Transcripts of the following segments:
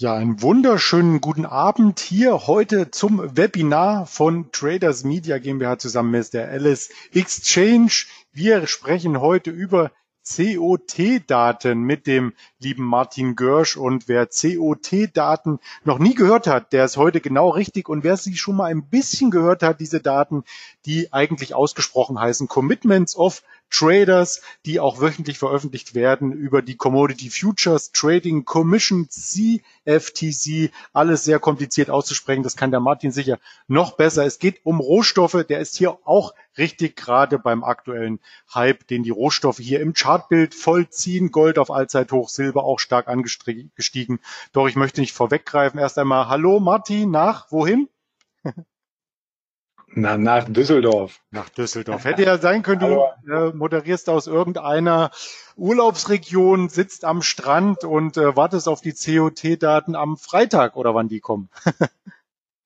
Ja, einen wunderschönen guten Abend hier heute zum Webinar von Traders Media GmbH zusammen mit der Alice Exchange. Wir sprechen heute über COT-Daten mit dem lieben Martin Görsch. Und wer COT-Daten noch nie gehört hat, der ist heute genau richtig. Und wer sie schon mal ein bisschen gehört hat, diese Daten, die eigentlich ausgesprochen heißen Commitments of Traders, die auch wöchentlich veröffentlicht werden über die Commodity Futures Trading Commission CFTC. Alles sehr kompliziert auszusprechen. Das kann der Martin sicher noch besser. Es geht um Rohstoffe. Der ist hier auch richtig gerade beim aktuellen Hype, den die Rohstoffe hier im Chartbild vollziehen. Gold auf Allzeithoch, Silber auch stark angestiegen. Doch ich möchte nicht vorweggreifen. Erst einmal Hallo Martin, nach wohin? Na, nach Düsseldorf. Nach Düsseldorf. Hätte ja sein können, du äh, moderierst aus irgendeiner Urlaubsregion, sitzt am Strand und äh, wartest auf die COT-Daten am Freitag oder wann die kommen.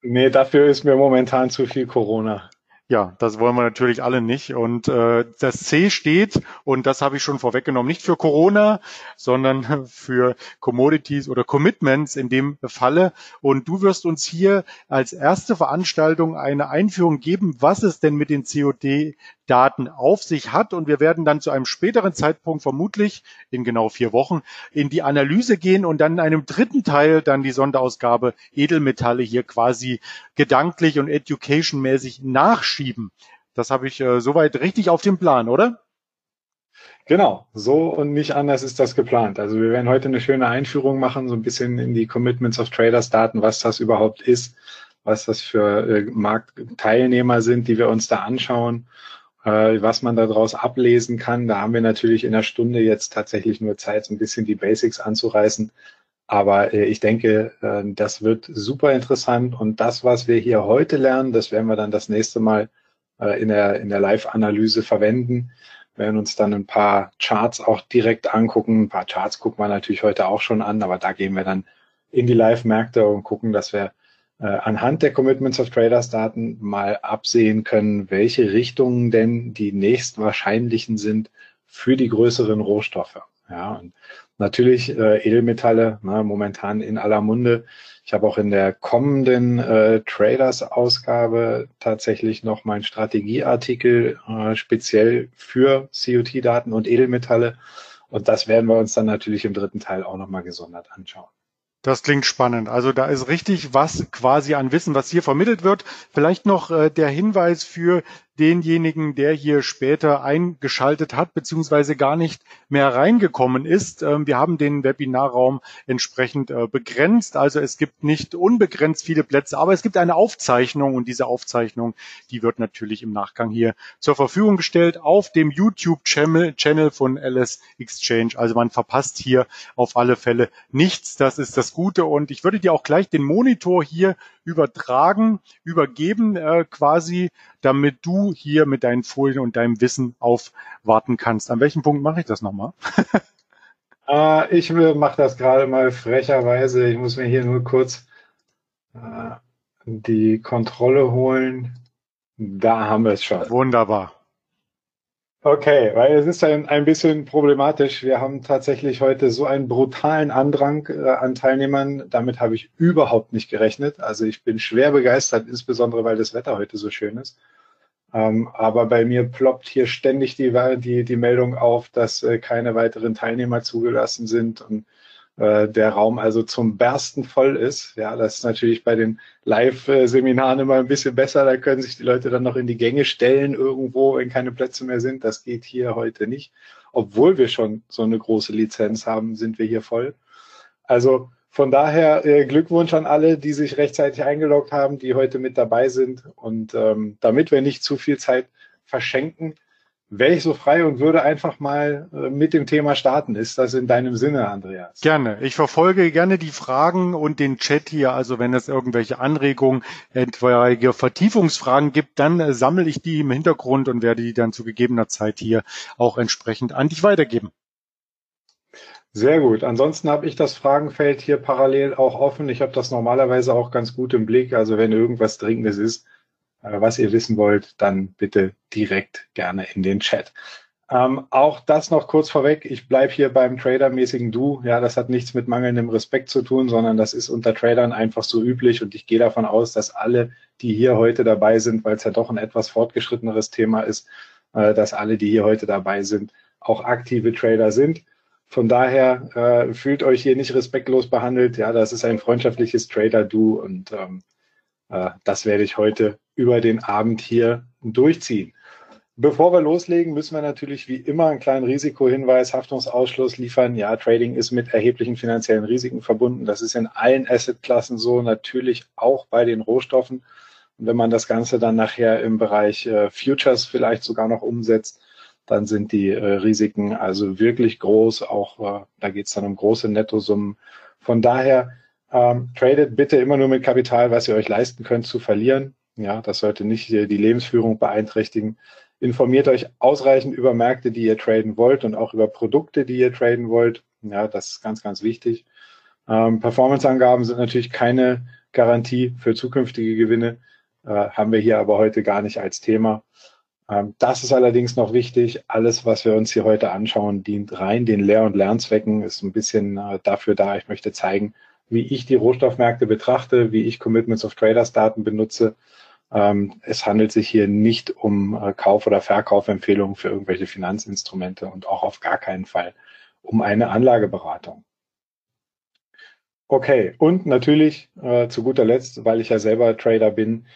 nee, dafür ist mir momentan zu viel Corona. Ja, das wollen wir natürlich alle nicht. Und äh, das C steht, und das habe ich schon vorweggenommen, nicht für Corona, sondern für Commodities oder Commitments in dem Falle. Und du wirst uns hier als erste Veranstaltung eine Einführung geben, was es denn mit den COD Daten auf sich hat. Und wir werden dann zu einem späteren Zeitpunkt, vermutlich in genau vier Wochen, in die Analyse gehen und dann in einem dritten Teil dann die Sonderausgabe Edelmetalle hier quasi gedanklich und educationmäßig nachschieben. Das habe ich äh, soweit richtig auf dem Plan, oder? Genau, so und nicht anders ist das geplant. Also wir werden heute eine schöne Einführung machen, so ein bisschen in die Commitments of Traders Daten, was das überhaupt ist, was das für äh, Marktteilnehmer sind, die wir uns da anschauen äh, was man daraus ablesen kann. Da haben wir natürlich in der Stunde jetzt tatsächlich nur Zeit, so ein bisschen die Basics anzureißen. Aber äh, ich denke, äh, das wird super interessant. Und das, was wir hier heute lernen, das werden wir dann das nächste Mal äh, in der, in der Live-Analyse verwenden. Wir werden uns dann ein paar Charts auch direkt angucken. Ein paar Charts gucken wir natürlich heute auch schon an, aber da gehen wir dann in die Live-Märkte und gucken, dass wir äh, anhand der Commitments of Traders Daten mal absehen können, welche Richtungen denn die nächstwahrscheinlichen sind für die größeren Rohstoffe. Ja, und natürlich äh, Edelmetalle, ne, momentan in aller Munde. Ich habe auch in der kommenden äh, Traders-Ausgabe tatsächlich noch meinen Strategieartikel äh, speziell für COT-Daten und Edelmetalle. Und das werden wir uns dann natürlich im dritten Teil auch nochmal gesondert anschauen. Das klingt spannend. Also da ist richtig was quasi an Wissen, was hier vermittelt wird. Vielleicht noch äh, der Hinweis für denjenigen, der hier später eingeschaltet hat, beziehungsweise gar nicht mehr reingekommen ist. Ähm, wir haben den Webinarraum entsprechend äh, begrenzt. Also es gibt nicht unbegrenzt viele Plätze, aber es gibt eine Aufzeichnung und diese Aufzeichnung, die wird natürlich im Nachgang hier zur Verfügung gestellt auf dem YouTube-Channel von LS Exchange. Also man verpasst hier auf alle Fälle nichts. Das ist das Gute und ich würde dir auch gleich den Monitor hier übertragen, übergeben äh, quasi, damit du hier mit deinen Folien und deinem Wissen aufwarten kannst. An welchem Punkt mache ich das nochmal? äh, ich mache das gerade mal frecherweise. Ich muss mir hier nur kurz äh, die Kontrolle holen. Da haben wir es schon. Wunderbar. Okay, weil es ist ein, ein bisschen problematisch. Wir haben tatsächlich heute so einen brutalen Andrang äh, an Teilnehmern. Damit habe ich überhaupt nicht gerechnet. Also ich bin schwer begeistert, insbesondere weil das Wetter heute so schön ist. Ähm, aber bei mir ploppt hier ständig die, die, die Meldung auf, dass äh, keine weiteren Teilnehmer zugelassen sind und äh, der Raum also zum Bersten voll ist. Ja, das ist natürlich bei den Live-Seminaren immer ein bisschen besser. Da können sich die Leute dann noch in die Gänge stellen irgendwo, wenn keine Plätze mehr sind. Das geht hier heute nicht. Obwohl wir schon so eine große Lizenz haben, sind wir hier voll. Also von daher äh, Glückwunsch an alle, die sich rechtzeitig eingeloggt haben, die heute mit dabei sind. Und ähm, damit wir nicht zu viel Zeit verschenken, wäre ich so frei und würde einfach mal äh, mit dem Thema starten. Ist das in deinem Sinne, Andreas? Gerne. Ich verfolge gerne die Fragen und den Chat hier. Also wenn es irgendwelche Anregungen, etwaige Vertiefungsfragen gibt, dann äh, sammle ich die im Hintergrund und werde die dann zu gegebener Zeit hier auch entsprechend an dich weitergeben. Sehr gut. Ansonsten habe ich das Fragenfeld hier parallel auch offen. Ich habe das normalerweise auch ganz gut im Blick. Also wenn irgendwas Dringendes ist, äh, was ihr wissen wollt, dann bitte direkt gerne in den Chat. Ähm, auch das noch kurz vorweg. Ich bleibe hier beim Trader-mäßigen Du. Ja, das hat nichts mit mangelndem Respekt zu tun, sondern das ist unter Tradern einfach so üblich. Und ich gehe davon aus, dass alle, die hier heute dabei sind, weil es ja doch ein etwas fortgeschritteneres Thema ist, äh, dass alle, die hier heute dabei sind, auch aktive Trader sind. Von daher äh, fühlt euch hier nicht respektlos behandelt. Ja, das ist ein freundschaftliches Trader-Du und ähm, äh, das werde ich heute über den Abend hier durchziehen. Bevor wir loslegen, müssen wir natürlich wie immer einen kleinen Risikohinweis, Haftungsausschluss liefern. Ja, Trading ist mit erheblichen finanziellen Risiken verbunden. Das ist in allen Assetklassen so, natürlich auch bei den Rohstoffen. Und wenn man das Ganze dann nachher im Bereich äh, Futures vielleicht sogar noch umsetzt, dann sind die äh, Risiken also wirklich groß. Auch äh, da geht es dann um große Nettosummen. Von daher ähm, tradet bitte immer nur mit Kapital, was ihr euch leisten könnt zu verlieren. Ja, das sollte nicht die Lebensführung beeinträchtigen. Informiert euch ausreichend über Märkte, die ihr traden wollt und auch über Produkte, die ihr traden wollt. Ja, das ist ganz, ganz wichtig. Ähm, Performance-Angaben sind natürlich keine Garantie für zukünftige Gewinne, äh, haben wir hier aber heute gar nicht als Thema. Ähm, das ist allerdings noch wichtig. Alles, was wir uns hier heute anschauen, dient rein den Lehr- und Lernzwecken, ist ein bisschen äh, dafür da. Ich möchte zeigen, wie ich die Rohstoffmärkte betrachte, wie ich Commitments of Traders Daten benutze ähm, es handelt sich hier nicht um äh, Kauf- oder Verkaufempfehlungen für irgendwelche Finanzinstrumente und auch auf gar keinen Fall um eine Anlageberatung. Okay, und natürlich äh, zu guter Letzt, weil ich ja selber Trader bin,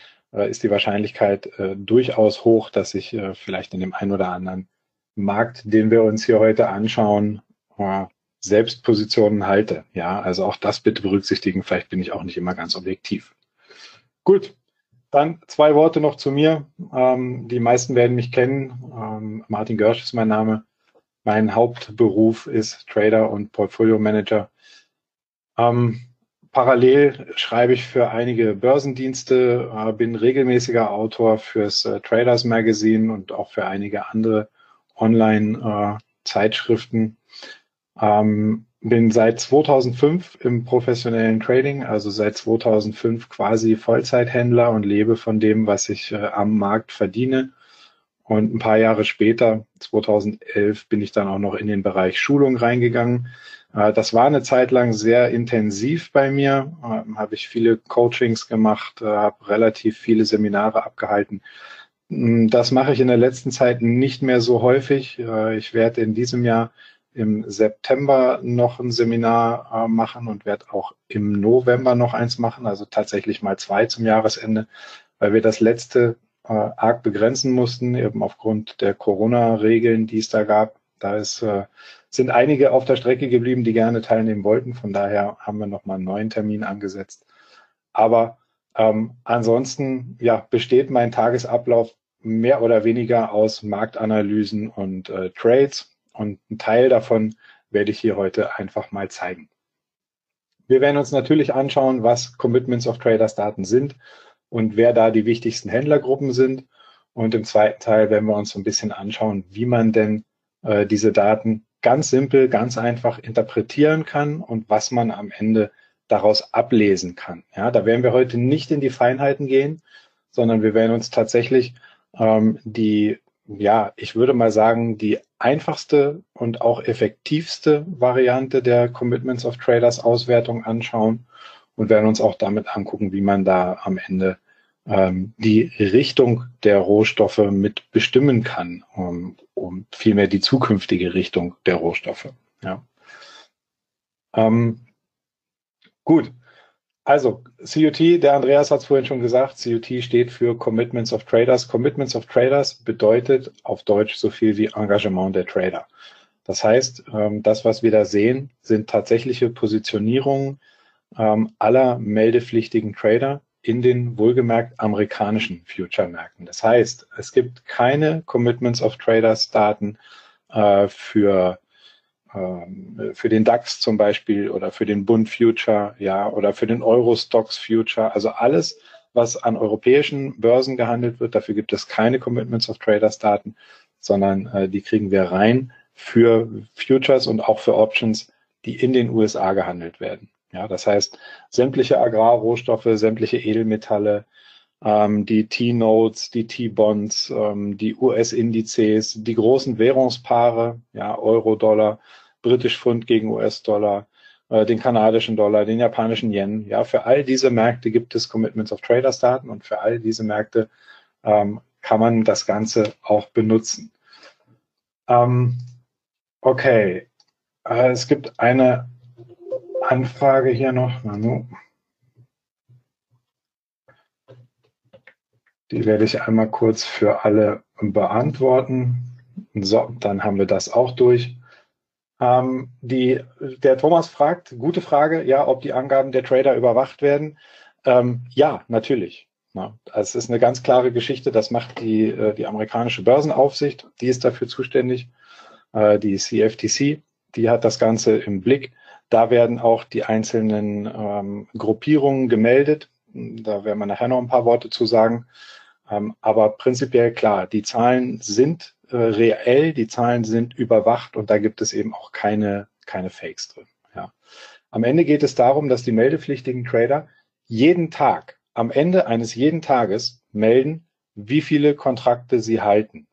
ist die Wahrscheinlichkeit äh, durchaus hoch, dass ich äh, vielleicht in dem einen oder anderen Markt, den wir uns hier heute anschauen, äh, selbst Positionen halte. Ja, also auch das bitte berücksichtigen. Vielleicht bin ich auch nicht immer ganz objektiv. Gut, dann zwei Worte noch zu mir. Ähm, die meisten werden mich kennen. Ähm, Martin Görsch ist mein Name. Mein Hauptberuf ist Trader und Portfolio Manager. Ähm, parallel schreibe ich für einige Börsendienste, äh, bin regelmäßiger Autor fürs äh, Traders Magazine und auch für einige andere Online-Zeitschriften. Äh, ähm, bin seit 2005 im professionellen Trading, also seit 2005 quasi Vollzeithändler und lebe von dem, was ich am Markt verdiene. Und ein paar Jahre später, 2011, bin ich dann auch noch in den Bereich Schulung reingegangen. Äh, das war eine Zeit lang sehr intensiv bei mir. Äh, habe ich viele Coachings gemacht, äh, habe relativ viele Seminare abgehalten. Mm, das mache ich in der letzten Zeit nicht mehr so häufig. Äh, ich werde in diesem Jahr im September noch ein Seminar machen und werde auch im November noch eins machen, also tatsächlich mal zwei zum Jahresende, weil wir das letzte arg begrenzen mussten, eben aufgrund der Corona-Regeln, die es da gab. Da ist, sind einige auf der Strecke geblieben, die gerne teilnehmen wollten. Von daher haben wir nochmal einen neuen Termin angesetzt. Aber ähm, ansonsten ja, besteht mein Tagesablauf mehr oder weniger aus Marktanalysen und äh, Trades und einen Teil davon werde ich hier heute einfach mal zeigen. Wir werden uns natürlich anschauen, was Commitments of Traders Daten sind und wer da die wichtigsten Händlergruppen sind. Und im zweiten Teil werden wir uns so ein bisschen anschauen, wie man denn äh, diese Daten ganz simpel, ganz einfach interpretieren kann und was man am Ende daraus ablesen kann. Ja, da werden wir heute nicht in die Feinheiten gehen, sondern wir werden uns tatsächlich ähm, die ja, ich würde mal sagen, die einfachste und auch effektivste Variante der Commitments of Traders Auswertung anschauen und werden uns auch damit angucken, wie man da am Ende ähm, die Richtung der Rohstoffe mit bestimmen kann, um, um vielmehr die zukünftige Richtung der Rohstoffe. Ja. Ähm, gut, also, CUT, der Andreas hat es vorhin schon gesagt, CUT steht für Commitments of Traders. Commitments of Traders bedeutet auf Deutsch so viel wie Engagement der Trader. Das heißt, ähm, das, was wir da sehen, sind tatsächliche Positionierungen ähm, aller meldepflichtigen Trader in den wohlgemerkt amerikanischen Future-Märkten. Das heißt, es gibt keine Commitments of Traders Daten äh, für ähm, für den DAX zum Beispiel oder für den Bund Future, ja, oder für den Eurostox Future. Also alles, was an europäischen Börsen gehandelt wird, dafür gibt es keine Commitments of Traders Daten, sondern äh, die kriegen wir rein für Futures und auch für Options, die in den USA gehandelt werden. Ja, das heißt, sämtliche Agrarrohstoffe, sämtliche Edelmetalle, ähm, die T-Notes, die T-Bonds, ähm, die US-Indizes, die großen Währungspaare, ja, Euro-Dollar, British Pfund gegen US-Dollar, äh, den kanadischen Dollar, den japanischen Yen. Ja, für all diese Märkte gibt es Commitments of Traders Daten und für all diese Märkte ähm, kann man das Ganze auch benutzen. Ähm, okay, äh, es gibt eine Anfrage hier noch. Manu. Die werde ich einmal kurz für alle beantworten. So, dann haben wir das auch durch. Ähm, die, der Thomas fragt, gute Frage, ja, ob die Angaben der Trader überwacht werden. Ähm, ja, natürlich. Ja, es ist eine ganz klare Geschichte. Das macht die, äh, die amerikanische Börsenaufsicht. Die ist dafür zuständig. Äh, die CFTC, die hat das Ganze im Blick. Da werden auch die einzelnen ähm, Gruppierungen gemeldet. Da werden wir nachher noch ein paar Worte zu sagen. Ähm, aber prinzipiell klar, die Zahlen sind äh, reell, die Zahlen sind überwacht und da gibt es eben auch keine, keine Fakes drin. Ja. Am Ende geht es darum, dass die meldepflichtigen Trader jeden Tag, am Ende eines jeden Tages melden, wie viele Kontrakte sie halten.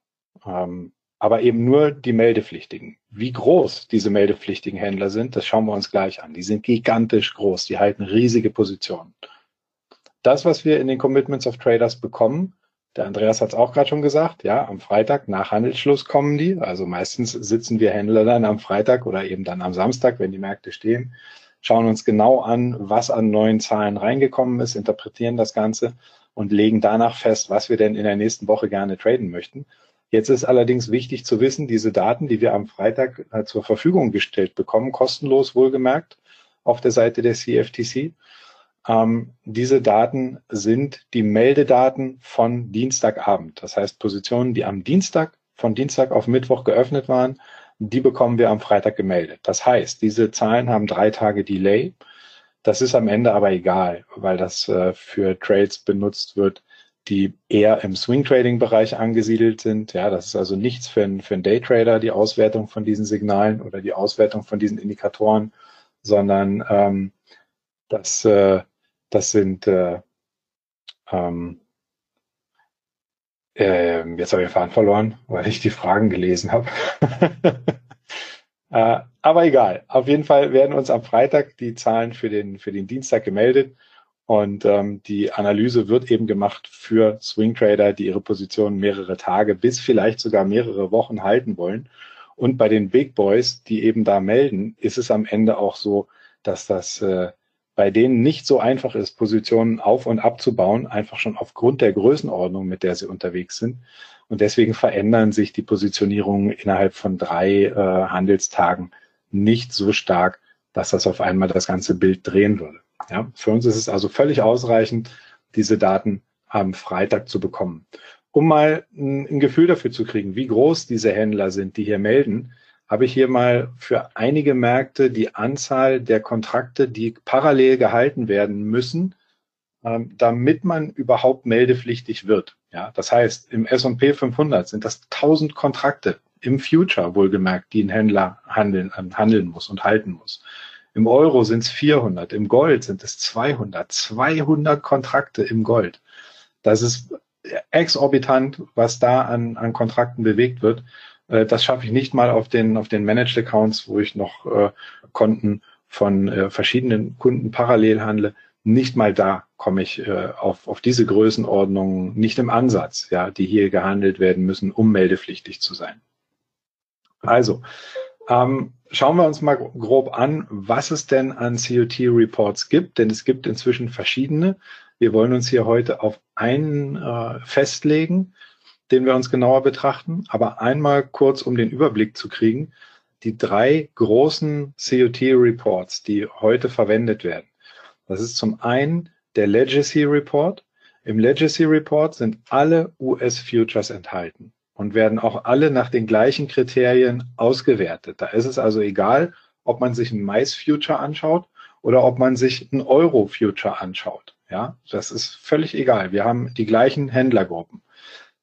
Ähm, aber eben nur die meldepflichtigen. Wie groß diese meldepflichtigen Händler sind, das schauen wir uns gleich an. Die sind gigantisch groß, die halten riesige Positionen. Das, was wir in den Commitments of Traders bekommen, der Andreas hat es auch gerade schon gesagt, ja, am Freitag nach Handelsschluss kommen die. Also meistens sitzen wir Händler dann am Freitag oder eben dann am Samstag, wenn die Märkte stehen, schauen uns genau an, was an neuen Zahlen reingekommen ist, interpretieren das Ganze und legen danach fest, was wir denn in der nächsten Woche gerne traden möchten. Jetzt ist allerdings wichtig zu wissen, diese Daten, die wir am Freitag äh, zur Verfügung gestellt bekommen, kostenlos wohlgemerkt auf der Seite der CFTC, ähm, diese Daten sind die Meldedaten von Dienstagabend. Das heißt, Positionen, die am Dienstag, von Dienstag auf Mittwoch geöffnet waren, die bekommen wir am Freitag gemeldet. Das heißt, diese Zahlen haben drei Tage Delay. Das ist am Ende aber egal, weil das äh, für Trades benutzt wird, die eher im Swing Trading Bereich angesiedelt sind. Ja, das ist also nichts für einen, für einen Daytrader, die Auswertung von diesen Signalen oder die Auswertung von diesen Indikatoren, sondern ähm, das, äh, das sind, äh, ähm, äh, jetzt habe ich den Faden verloren, weil ich die Fragen gelesen habe. äh, aber egal. Auf jeden Fall werden uns am Freitag die Zahlen für den, für den Dienstag gemeldet. Und ähm, die Analyse wird eben gemacht für Swing Trader, die ihre Positionen mehrere Tage bis vielleicht sogar mehrere Wochen halten wollen. Und bei den Big Boys, die eben da melden, ist es am Ende auch so, dass das äh, bei denen nicht so einfach ist, Positionen auf und abzubauen, einfach schon aufgrund der Größenordnung, mit der sie unterwegs sind. Und deswegen verändern sich die Positionierungen innerhalb von drei äh, Handelstagen nicht so stark, dass das auf einmal das ganze Bild drehen würde. Ja, für uns ist es also völlig ausreichend, diese Daten am Freitag zu bekommen. Um mal ein, Gefühl dafür zu kriegen, wie groß diese Händler sind, die hier melden, habe ich hier mal für einige Märkte die Anzahl der Kontrakte, die parallel gehalten werden müssen, ähm, damit man überhaupt meldepflichtig wird. Ja, das heißt, im S&P 500 sind das 1000 Kontrakte im Future wohlgemerkt, die ein Händler handeln, äh, handeln muss und halten muss. Im Euro sind es 400, im Gold sind es 200, 200 Kontrakte im Gold. Das ist exorbitant, was da an, an Kontrakten bewegt wird. Äh, das schaffe ich nicht mal auf den, auf den Managed Accounts, wo ich noch äh, Konten von äh, verschiedenen Kunden parallel handle. Nicht mal da komme ich äh, auf, auf diese Größenordnung nicht im Ansatz, ja, die hier gehandelt werden müssen, um meldepflichtig zu sein. Also, ähm, schauen wir uns mal grob an, was es denn an COT-Reports gibt, denn es gibt inzwischen verschiedene. Wir wollen uns hier heute auf einen äh, festlegen den wir uns genauer betrachten. Aber einmal kurz, um den Überblick zu kriegen, die drei großen COT-Reports, die heute verwendet werden. Das ist zum einen der Legacy Report. Im Legacy Report sind alle US-Futures enthalten und werden auch alle nach den gleichen Kriterien ausgewertet. Da ist es also egal, ob man sich ein Mais-Future anschaut oder ob man sich ein Euro-Future anschaut. Ja, das ist völlig egal. Wir haben die gleichen Händlergruppen.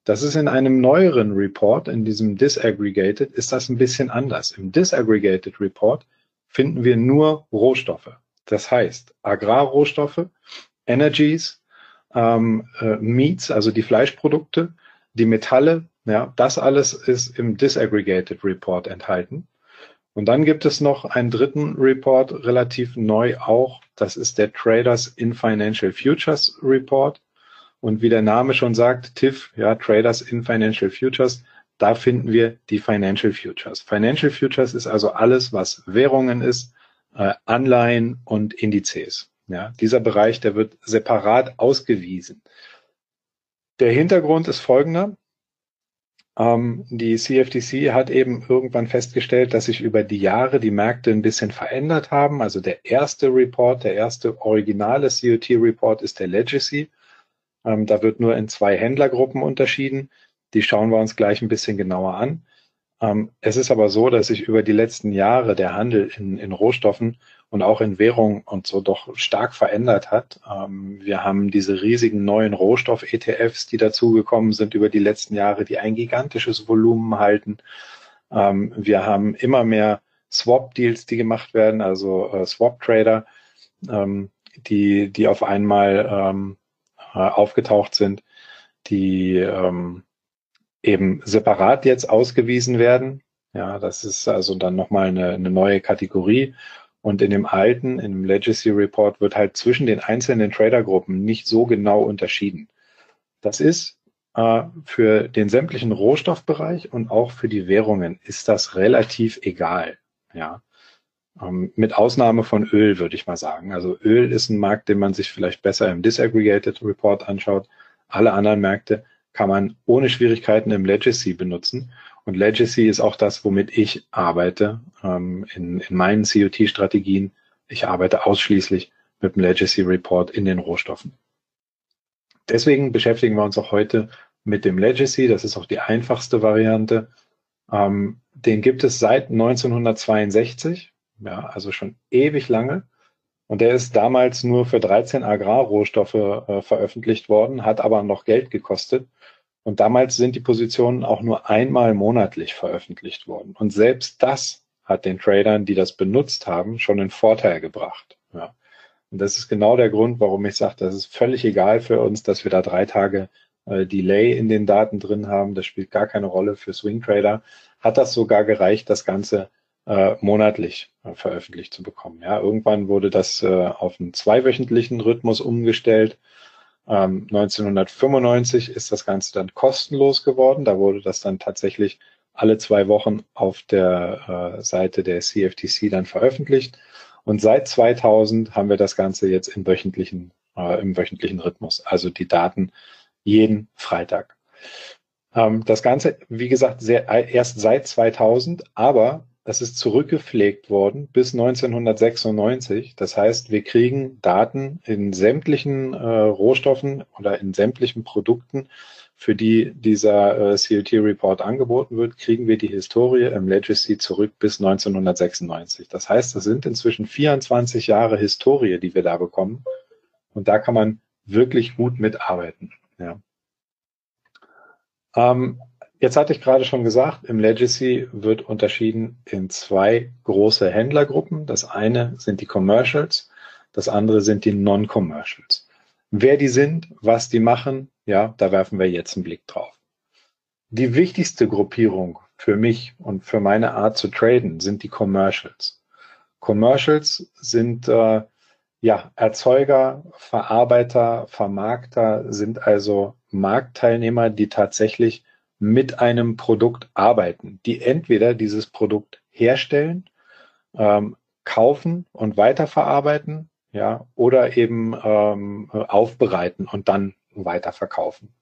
Das ist in einem neueren Report, in diesem Disaggregated, ist das ein bisschen anders. Im Disaggregated Report finden wir nur Rohstoffe. Das heißt Agrarrohstoffe, Energies, ähm, äh, Meats, also die Fleischprodukte, die Metalle, ja, das alles ist im Disaggregated Report enthalten. Und dann gibt es noch einen dritten Report, relativ neu auch. Das ist der Traders in Financial Futures Report. Und wie der Name schon sagt, TIF, ja, Traders in Financial Futures, da finden wir die Financial Futures. Financial Futures ist also alles, was Währungen ist, äh, Anleihen und Indizes. Ja, dieser Bereich, der wird separat ausgewiesen. Der Hintergrund ist folgender. Ähm, die CFTC hat eben irgendwann festgestellt, dass sich über die Jahre die Märkte ein bisschen verändert haben. Also der erste Report, der erste originale COT-Report ist der Legacy. Ähm, da wird nur in zwei Händlergruppen unterschieden. Die schauen wir uns gleich ein bisschen genauer an. Ähm, es ist aber so, dass sich über die letzten Jahre der Handel in, in Rohstoffen und auch in Währung und so doch stark verändert hat. Ähm, wir haben diese riesigen neuen Rohstoff-ETFs, die dazugekommen sind über die letzten Jahre, die ein gigantisches Volumen halten. Ähm, wir haben immer mehr Swap-Deals, die gemacht werden, also äh, Swap-Trader, die, die auf einmal äh, aufgetaucht sind, die eben separat jetzt ausgewiesen werden. Ja, das ist also dann nochmal eine, eine neue Kategorie. Und in dem alten, in dem Legacy Report wird halt zwischen den einzelnen Tradergruppen nicht so genau unterschieden. Das ist äh, für den sämtlichen Rohstoffbereich und auch für die Währungen ist das relativ egal. Ja. Ähm, mit Ausnahme von Öl, würde ich mal sagen. Also Öl ist ein Markt, den man sich vielleicht besser im Disaggregated Report anschaut. Alle anderen Märkte kann man ohne Schwierigkeiten im Legacy benutzen. Und Legacy ist auch das, womit ich arbeite ähm, in, in meinen COT-Strategien. Ich arbeite ausschließlich mit dem Legacy Report in den Rohstoffen. Deswegen beschäftigen wir uns auch heute mit dem Legacy. Das ist auch die einfachste Variante. Ähm, den gibt es seit 1962, ja, also schon ewig lange. Und der ist damals nur für 13 Agrarrohstoffe äh, veröffentlicht worden, hat aber noch Geld gekostet. Und damals sind die Positionen auch nur einmal monatlich veröffentlicht worden. Und selbst das hat den Tradern, die das benutzt haben, schon einen Vorteil gebracht. Ja. Und das ist genau der Grund, warum ich sage, das ist völlig egal für uns, dass wir da drei Tage äh, Delay in den Daten drin haben. Das spielt gar keine Rolle für Swing Trader. Hat das sogar gereicht, das Ganze äh, monatlich äh, veröffentlicht zu bekommen. Ja, irgendwann wurde das äh, auf einen zweiwöchentlichen Rhythmus umgestellt. 1995 ähm, ist das Ganze dann kostenlos geworden. Da wurde das dann tatsächlich alle zwei Wochen auf der äh, Seite der CFTC dann veröffentlicht. Und seit 2000 haben wir das Ganze jetzt im wöchentlichen, äh, im wöchentlichen Rhythmus. Also die Daten jeden Freitag. Ähm, das Ganze, wie gesagt, sehr, erst seit 2000, aber das ist zurückgepflegt worden bis 1996. Das heißt, wir kriegen Daten in sämtlichen äh, Rohstoffen oder in sämtlichen Produkten, für die dieser äh, CLT-Report angeboten wird, kriegen wir die Historie im Legacy zurück bis 1996. Das heißt, das sind inzwischen 24 Jahre Historie, die wir da bekommen. Und da kann man wirklich gut mitarbeiten. Ja. Ähm, Jetzt hatte ich gerade schon gesagt, im Legacy wird unterschieden in zwei große Händlergruppen. Das eine sind die Commercials, das andere sind die Non-Commercials. Wer die sind, was die machen, ja, da werfen wir jetzt einen Blick drauf. Die wichtigste Gruppierung für mich und für meine Art zu traden sind die Commercials. Commercials sind äh, ja Erzeuger, Verarbeiter, Vermarkter, sind also Marktteilnehmer, die tatsächlich mit einem Produkt arbeiten, die entweder dieses Produkt herstellen, ähm, kaufen und weiterverarbeiten, ja, oder eben ähm, aufbereiten und dann weiterverkaufen.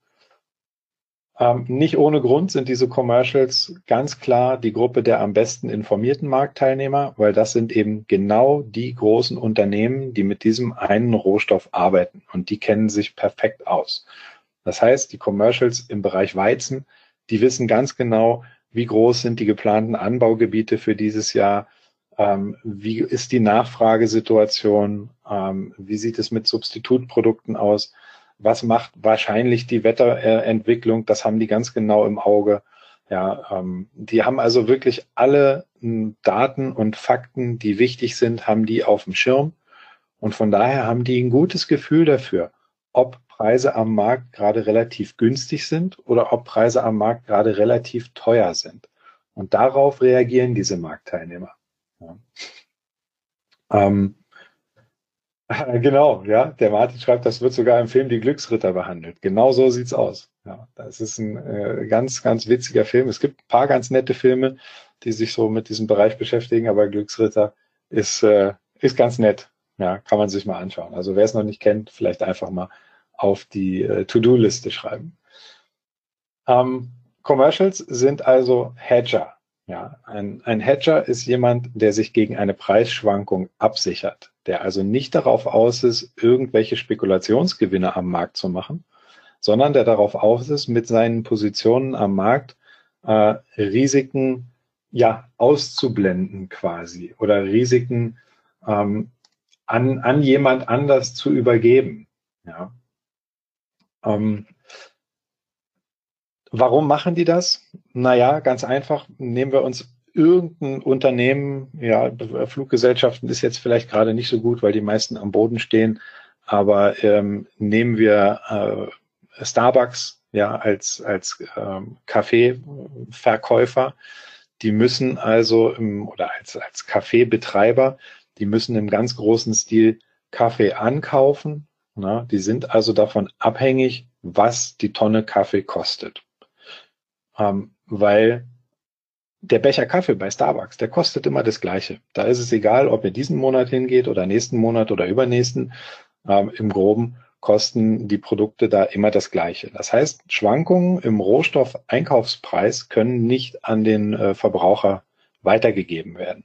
Ähm, nicht ohne Grund sind diese Commercials ganz klar die Gruppe der am besten informierten Marktteilnehmer, weil das sind eben genau die großen Unternehmen, die mit diesem einen Rohstoff arbeiten und die kennen sich perfekt aus. Das heißt, die Commercials im Bereich Weizen die wissen ganz genau, wie groß sind die geplanten Anbaugebiete für dieses Jahr, ähm, wie ist die Nachfragesituation, ähm, wie sieht es mit Substitutprodukten aus, was macht wahrscheinlich die Wetterentwicklung, das haben die ganz genau im Auge. Ja, ähm, die haben also wirklich alle hm, Daten und Fakten, die wichtig sind, haben die auf dem Schirm. Und von daher haben die ein gutes Gefühl dafür, ob Preise am Markt gerade relativ günstig sind oder ob Preise am Markt gerade relativ teuer sind. Und darauf reagieren diese Marktteilnehmer. Ja. Ähm, genau, ja. Der Martin schreibt, das wird sogar im Film Die Glücksritter behandelt. Genau so sieht's aus. Ja, das ist ein äh, ganz, ganz witziger Film. Es gibt ein paar ganz nette Filme, die sich so mit diesem Bereich beschäftigen, aber Glücksritter ist, äh, ist ganz nett. Ja, kann man sich mal anschauen. Also wer es noch nicht kennt, vielleicht einfach mal auf die äh, To-Do-Liste schreiben. Ähm, Commercials sind also Hedger. Ja, ein, ein Hedger ist jemand, der sich gegen eine Preisschwankung absichert, der also nicht darauf aus ist, irgendwelche Spekulationsgewinne am Markt zu machen, sondern der darauf aus ist, mit seinen Positionen am Markt äh, Risiken ja auszublenden quasi oder Risiken ähm, an, an jemand anders zu übergeben. Ja. Ähm, warum machen die das? Naja, ganz einfach, nehmen wir uns irgendein Unternehmen, ja, Fluggesellschaften ist jetzt vielleicht gerade nicht so gut, weil die meisten am Boden stehen, aber ähm, nehmen wir äh, Starbucks ja als als ähm, Kaffeeverkäufer, die müssen also im, oder als als Kaffeebetreiber, die müssen im ganz großen Stil Kaffee ankaufen na, die sind also davon abhängig, was die Tonne Kaffee kostet. Ähm, weil der Becher Kaffee bei Starbucks, der kostet immer das Gleiche. Da ist es egal, ob ihr diesen Monat hingeht oder nächsten Monat oder übernächsten. Ähm, Im Groben kosten die Produkte da immer das Gleiche. Das heißt, Schwankungen im Rohstoffeinkaufspreis können nicht an den äh, Verbraucher weitergegeben werden.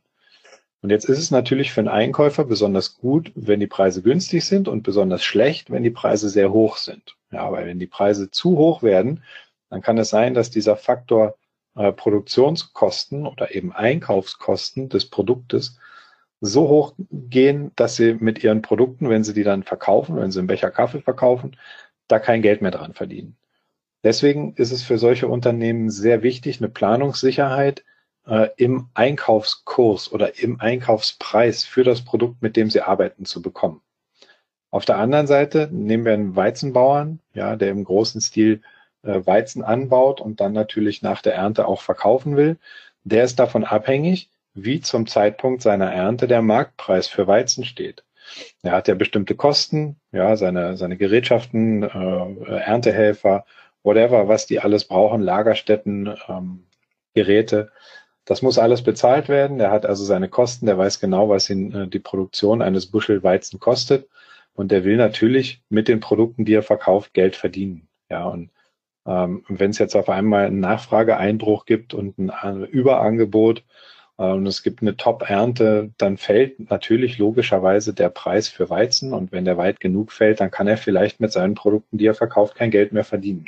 Und jetzt ist es natürlich für einen Einkäufer besonders gut, wenn die Preise günstig sind und besonders schlecht, wenn die Preise sehr hoch sind. Ja, weil wenn die Preise zu hoch werden, dann kann es sein, dass dieser Faktor äh, Produktionskosten oder eben Einkaufskosten des Produktes so hoch gehen, dass sie mit ihren Produkten, wenn sie die dann verkaufen, wenn sie einen Becher Kaffee verkaufen, da kein Geld mehr dran verdienen. Deswegen ist es für solche Unternehmen sehr wichtig, eine Planungssicherheit äh, im Einkaufskurs oder im Einkaufspreis für das Produkt, mit dem sie arbeiten, zu bekommen. Auf der anderen Seite nehmen wir einen Weizenbauern, ja, der im großen Stil äh, Weizen anbaut und dann natürlich nach der Ernte auch verkaufen will. Der ist davon abhängig, wie zum Zeitpunkt seiner Ernte der Marktpreis für Weizen steht. Er hat ja bestimmte Kosten, ja, seine, seine Gerätschaften, äh, Erntehelfer, whatever, was die alles brauchen, Lagerstätten, ähm, Geräte. Das muss alles bezahlt werden. Er hat also seine Kosten. Der weiß genau, was ihn äh, die Produktion eines Buschel Weizen kostet. Und der will natürlich mit den Produkten, die er verkauft, Geld verdienen. Ja, und ähm, wenn es jetzt auf einmal einen Nachfrageeinbruch gibt und ein Überangebot äh, und es gibt eine Top-Ernte, dann fällt natürlich logischerweise der Preis für Weizen. Und wenn der weit genug fällt, dann kann er vielleicht mit seinen Produkten, die er verkauft, kein Geld mehr verdienen.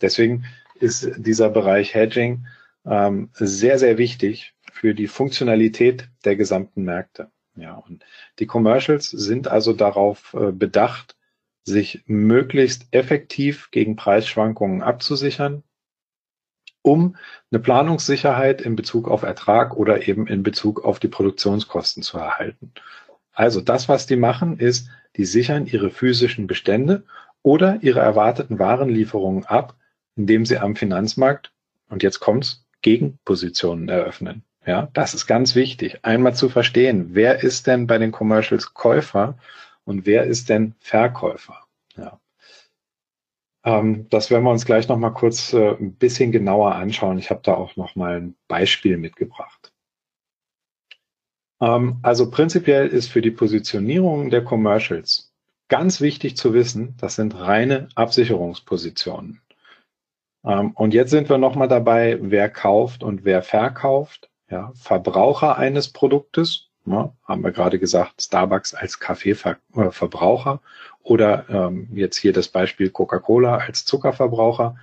Deswegen ist dieser Bereich Hedging ähm, sehr, sehr wichtig für die Funktionalität der gesamten Märkte. Ja, und die Commercials sind also darauf äh, bedacht, sich möglichst effektiv gegen Preisschwankungen abzusichern, um eine Planungssicherheit in Bezug auf Ertrag oder eben in Bezug auf die Produktionskosten zu erhalten. Also das, was die machen, ist, die sichern ihre physischen Bestände oder ihre erwarteten Warenlieferungen ab, indem sie am Finanzmarkt, und jetzt kommt's, Gegenpositionen eröffnen. Ja, das ist ganz wichtig, einmal zu verstehen, wer ist denn bei den Commercials Käufer und wer ist denn Verkäufer. Ja. Ähm, das werden wir uns gleich noch mal kurz äh, ein bisschen genauer anschauen. Ich habe da auch noch mal ein Beispiel mitgebracht. Ähm, also prinzipiell ist für die Positionierung der Commercials ganz wichtig zu wissen, das sind reine Absicherungspositionen. Ähm, und jetzt sind wir nochmal dabei, wer kauft und wer verkauft. Ja, Verbraucher eines Produktes, ja, haben wir gerade gesagt, Starbucks als Kaffeeverbraucher oder ähm, jetzt hier das Beispiel Coca-Cola als Zuckerverbraucher.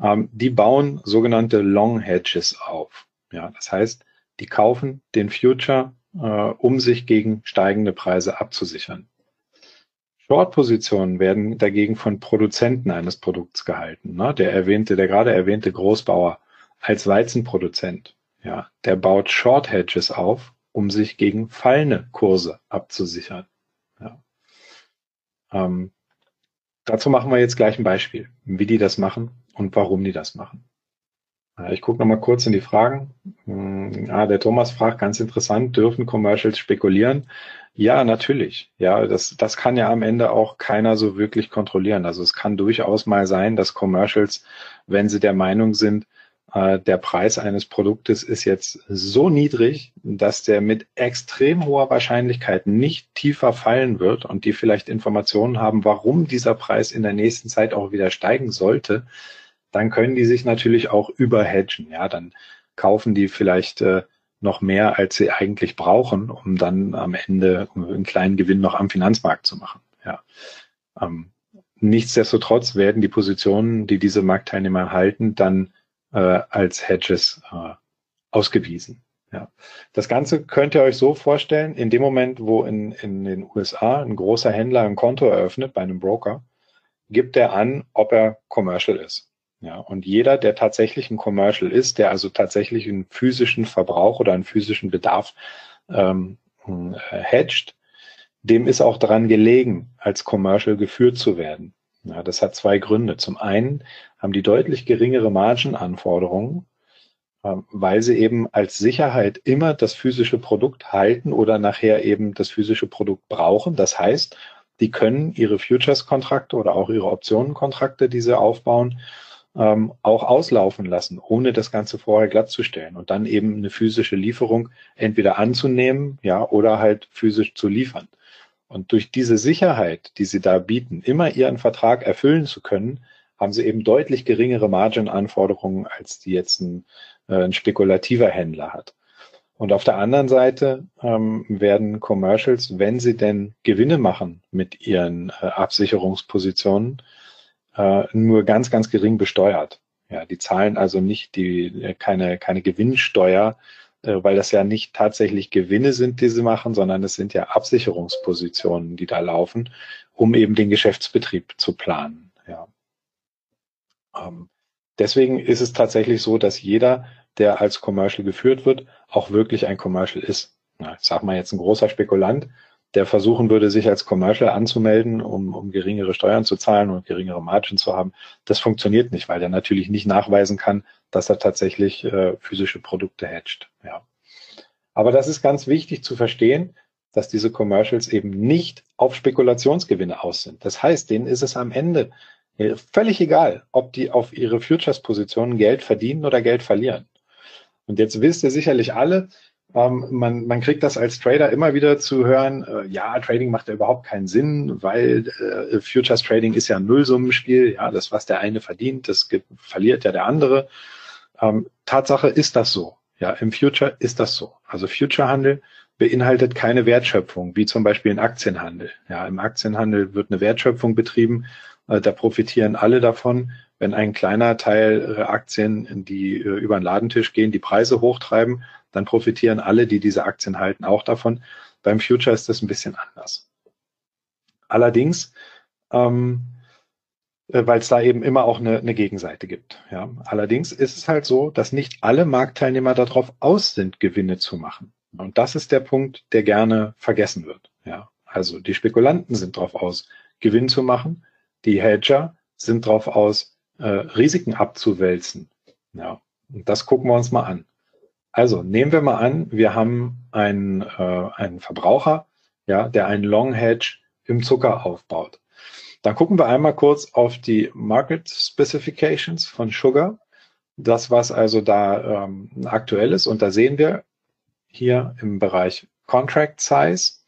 Ähm, die bauen sogenannte Long Hedges auf. Ja, das heißt, die kaufen den Future, äh, um sich gegen steigende Preise abzusichern. Short-Positionen werden dagegen von Produzenten eines Produkts gehalten. Ne? Der erwähnte, der gerade erwähnte Großbauer als Weizenproduzent, ja, der baut Short Hedges auf, um sich gegen fallende Kurse abzusichern. Ja. Ähm, dazu machen wir jetzt gleich ein Beispiel, wie die das machen und warum die das machen. Ich gucke nochmal kurz in die Fragen. Hm, ah, der Thomas fragt, ganz interessant, dürfen Commercials spekulieren? Ja, natürlich. Ja, das, das kann ja am Ende auch keiner so wirklich kontrollieren. Also es kann durchaus mal sein, dass Commercials, wenn sie der Meinung sind, äh, der Preis eines Produktes ist jetzt so niedrig, dass der mit extrem hoher Wahrscheinlichkeit nicht tiefer fallen wird und die vielleicht Informationen haben, warum dieser Preis in der nächsten Zeit auch wieder steigen sollte, dann können die sich natürlich auch überhedgen. Ja, dann kaufen die vielleicht äh, noch mehr, als sie eigentlich brauchen, um dann am Ende einen kleinen Gewinn noch am Finanzmarkt zu machen. Ja. Ähm, nichtsdestotrotz werden die Positionen, die diese Marktteilnehmer halten, dann äh, als Hedges äh, ausgewiesen. Ja. Das Ganze könnt ihr euch so vorstellen, in dem Moment, wo in, in den USA ein großer Händler ein Konto eröffnet bei einem Broker, gibt er an, ob er commercial ist. Ja, und jeder, der tatsächlich ein Commercial ist, der also tatsächlich einen physischen Verbrauch oder einen physischen Bedarf ähm, äh, hedgt, dem ist auch daran gelegen, als Commercial geführt zu werden. Ja, das hat zwei Gründe. Zum einen haben die deutlich geringere Margenanforderungen, äh, weil sie eben als Sicherheit immer das physische Produkt halten oder nachher eben das physische Produkt brauchen. Das heißt, die können ihre Futures-Kontrakte oder auch ihre Optionen-Kontrakte, die sie aufbauen, ähm, auch auslaufen lassen, ohne das Ganze vorher glattzustellen und dann eben eine physische Lieferung entweder anzunehmen, ja, oder halt physisch zu liefern. Und durch diese Sicherheit, die sie da bieten, immer ihren Vertrag erfüllen zu können, haben sie eben deutlich geringere Margin-Anforderungen, als die jetzt ein, äh, ein spekulativer Händler hat. Und auf der anderen Seite ähm, werden Commercials, wenn sie denn Gewinne machen mit ihren äh, Absicherungspositionen, äh, nur ganz, ganz gering besteuert. Ja, die zahlen also nicht die, äh, keine, keine Gewinnsteuer, äh, weil das ja nicht tatsächlich Gewinne sind, die sie machen, sondern es sind ja Absicherungspositionen, die da laufen, um eben den Geschäftsbetrieb zu planen. Ja. Ähm, deswegen ist es tatsächlich so, dass jeder, der als Commercial geführt wird, auch wirklich ein Commercial ist. Ich sage mal jetzt ein großer Spekulant, der versuchen würde, sich als Commercial anzumelden, um, um geringere Steuern zu zahlen und geringere Margen zu haben, das funktioniert nicht, weil der natürlich nicht nachweisen kann, dass er tatsächlich äh, physische Produkte hedgt. Ja. Aber das ist ganz wichtig zu verstehen, dass diese Commercials eben nicht auf Spekulationsgewinne aus sind. Das heißt, denen ist es am Ende äh, völlig egal, ob die auf ihre Futures-Positionen Geld verdienen oder Geld verlieren. Und jetzt wisst ihr sicherlich alle, ähm, man, man kriegt das als Trader immer wieder zu hören, äh, ja, Trading macht ja überhaupt keinen Sinn, weil äh, Futures Trading ist ja ein Nullsummenspiel. Ja, das, was der eine verdient, das verliert ja der andere. Ähm, Tatsache ist das so. Ja, im Future ist das so. Also Future-Handel beinhaltet keine Wertschöpfung, wie zum Beispiel ein Aktienhandel. Ja, im Aktienhandel wird eine Wertschöpfung betrieben. Äh, da profitieren alle davon, wenn ein kleiner Teil äh, Aktien, die äh, über den Ladentisch gehen, die Preise hochtreiben, dann profitieren alle, die diese Aktien halten, auch davon. Beim Future ist das ein bisschen anders. Allerdings, ähm, äh, weil es da eben immer auch eine, eine Gegenseite gibt. Ja. Allerdings ist es halt so, dass nicht alle Marktteilnehmer darauf aus sind, Gewinne zu machen. Und das ist der Punkt, der gerne vergessen wird. Ja. Also die Spekulanten sind darauf aus, Gewinn zu machen. Die Hedger sind darauf aus, äh, Risiken abzuwälzen. Ja. Und das gucken wir uns mal an. Also nehmen wir mal an, wir haben einen, äh, einen Verbraucher, ja, der einen Long Hedge im Zucker aufbaut. Dann gucken wir einmal kurz auf die Market Specifications von Sugar. Das, was also da ähm, aktuell ist. Und da sehen wir hier im Bereich Contract Size,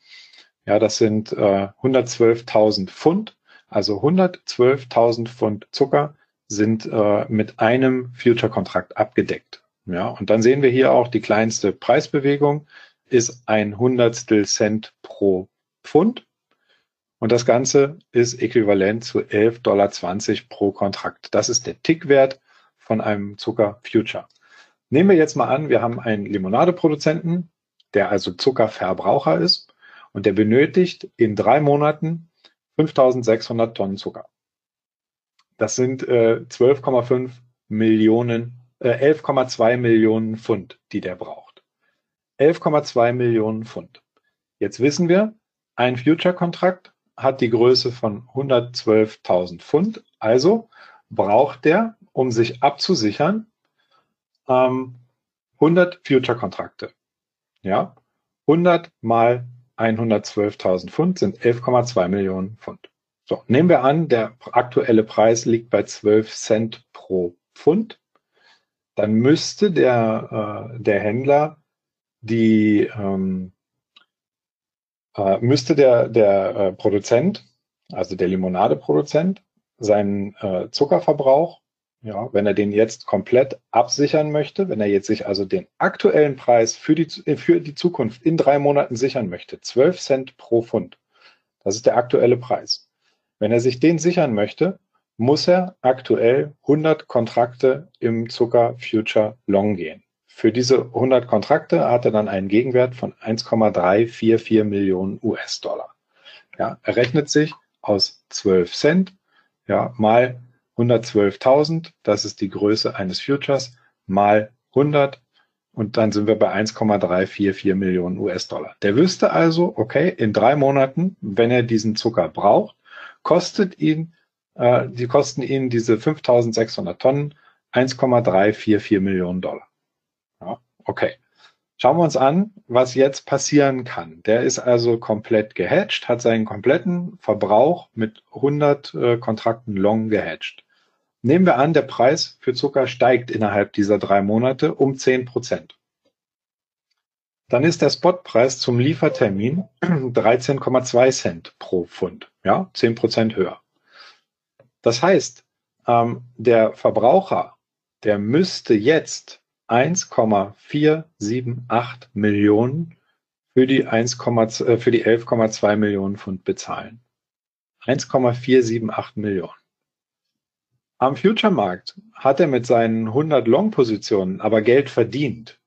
ja, das sind äh, 112.000 Pfund. Also 112.000 Pfund Zucker sind äh, mit einem Future-Kontrakt abgedeckt. Ja, und dann sehen wir hier auch die kleinste Preisbewegung ist ein Hundertstel Cent pro Pfund. Und das Ganze ist äquivalent zu 11,20 Dollar pro Kontrakt. Das ist der Tickwert von einem Zucker Future. Nehmen wir jetzt mal an, wir haben einen Limonadeproduzenten, der also Zuckerverbraucher ist und der benötigt in drei Monaten 5600 Tonnen Zucker. Das sind äh, 12,5 Millionen 11,2 äh, Millionen Pfund, die der braucht. 11,2 Millionen Pfund. Jetzt wissen wir, ein Future-Kontrakt hat die Größe von 112.000 Pfund. Also braucht der, um sich abzusichern, ähm, 100 Future-Kontrakte. Ja, 100 mal 112.000 Pfund sind 11,2 Millionen Pfund. So, nehmen wir an, der aktuelle Preis liegt bei 12 Cent pro Pfund. Dann müsste der, äh, der Händler die, ähm, äh, müsste der, der äh, Produzent, also der Limonadeproduzent, seinen äh, Zuckerverbrauch, ja, wenn er den jetzt komplett absichern möchte, wenn er jetzt sich also den aktuellen Preis für die, für die Zukunft in drei Monaten sichern möchte, 12 Cent pro Pfund. Das ist der aktuelle Preis. Wenn er sich den sichern möchte, muss er aktuell 100 Kontrakte im Zucker Future Long gehen. Für diese 100 Kontrakte hat er dann einen Gegenwert von 1,344 Millionen US-Dollar. Ja, er rechnet sich aus 12 Cent ja, mal 112.000, das ist die Größe eines Futures, mal 100 und dann sind wir bei 1,344 Millionen US-Dollar. Der wüsste also, okay, in drei Monaten, wenn er diesen Zucker braucht, kostet ihn, äh, die kosten ihn diese 5.600 Tonnen 1,344 Millionen Dollar. Ja, okay. Schauen wir uns an, was jetzt passieren kann. Der ist also komplett gehatcht, hat seinen kompletten Verbrauch mit 100 äh, Kontrakten long gehatcht. Nehmen wir an, der Preis für Zucker steigt innerhalb dieser drei Monate um 10 Prozent. Dann ist der Spotpreis zum Liefertermin 13,2 Cent pro Pfund. Ja, 10 Prozent höher. Das heißt, ähm, der Verbraucher, der müsste jetzt 1,478 Millionen für die, 1, äh, für die 11,2 Millionen Pfund bezahlen. 1,478 Millionen. Am Future-Markt hat er mit seinen 100 Long-Positionen aber Geld verdient.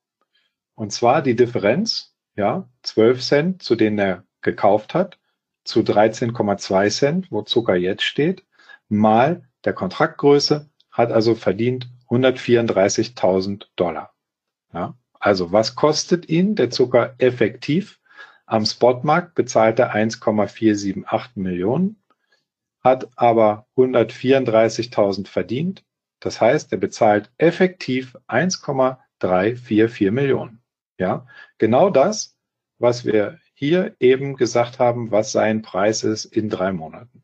Und zwar die Differenz, ja, 12 Cent, zu denen er gekauft hat, zu 13,2 Cent, wo Zucker jetzt steht, mal der Kontraktgröße, hat also verdient 134.000 Dollar. Ja, also was kostet ihn der Zucker effektiv? Am Spotmarkt bezahlt er 1,478 Millionen, hat aber 134.000 verdient. Das heißt, er bezahlt effektiv 1,344 Millionen. Ja, genau das, was wir hier eben gesagt haben, was sein Preis ist in drei Monaten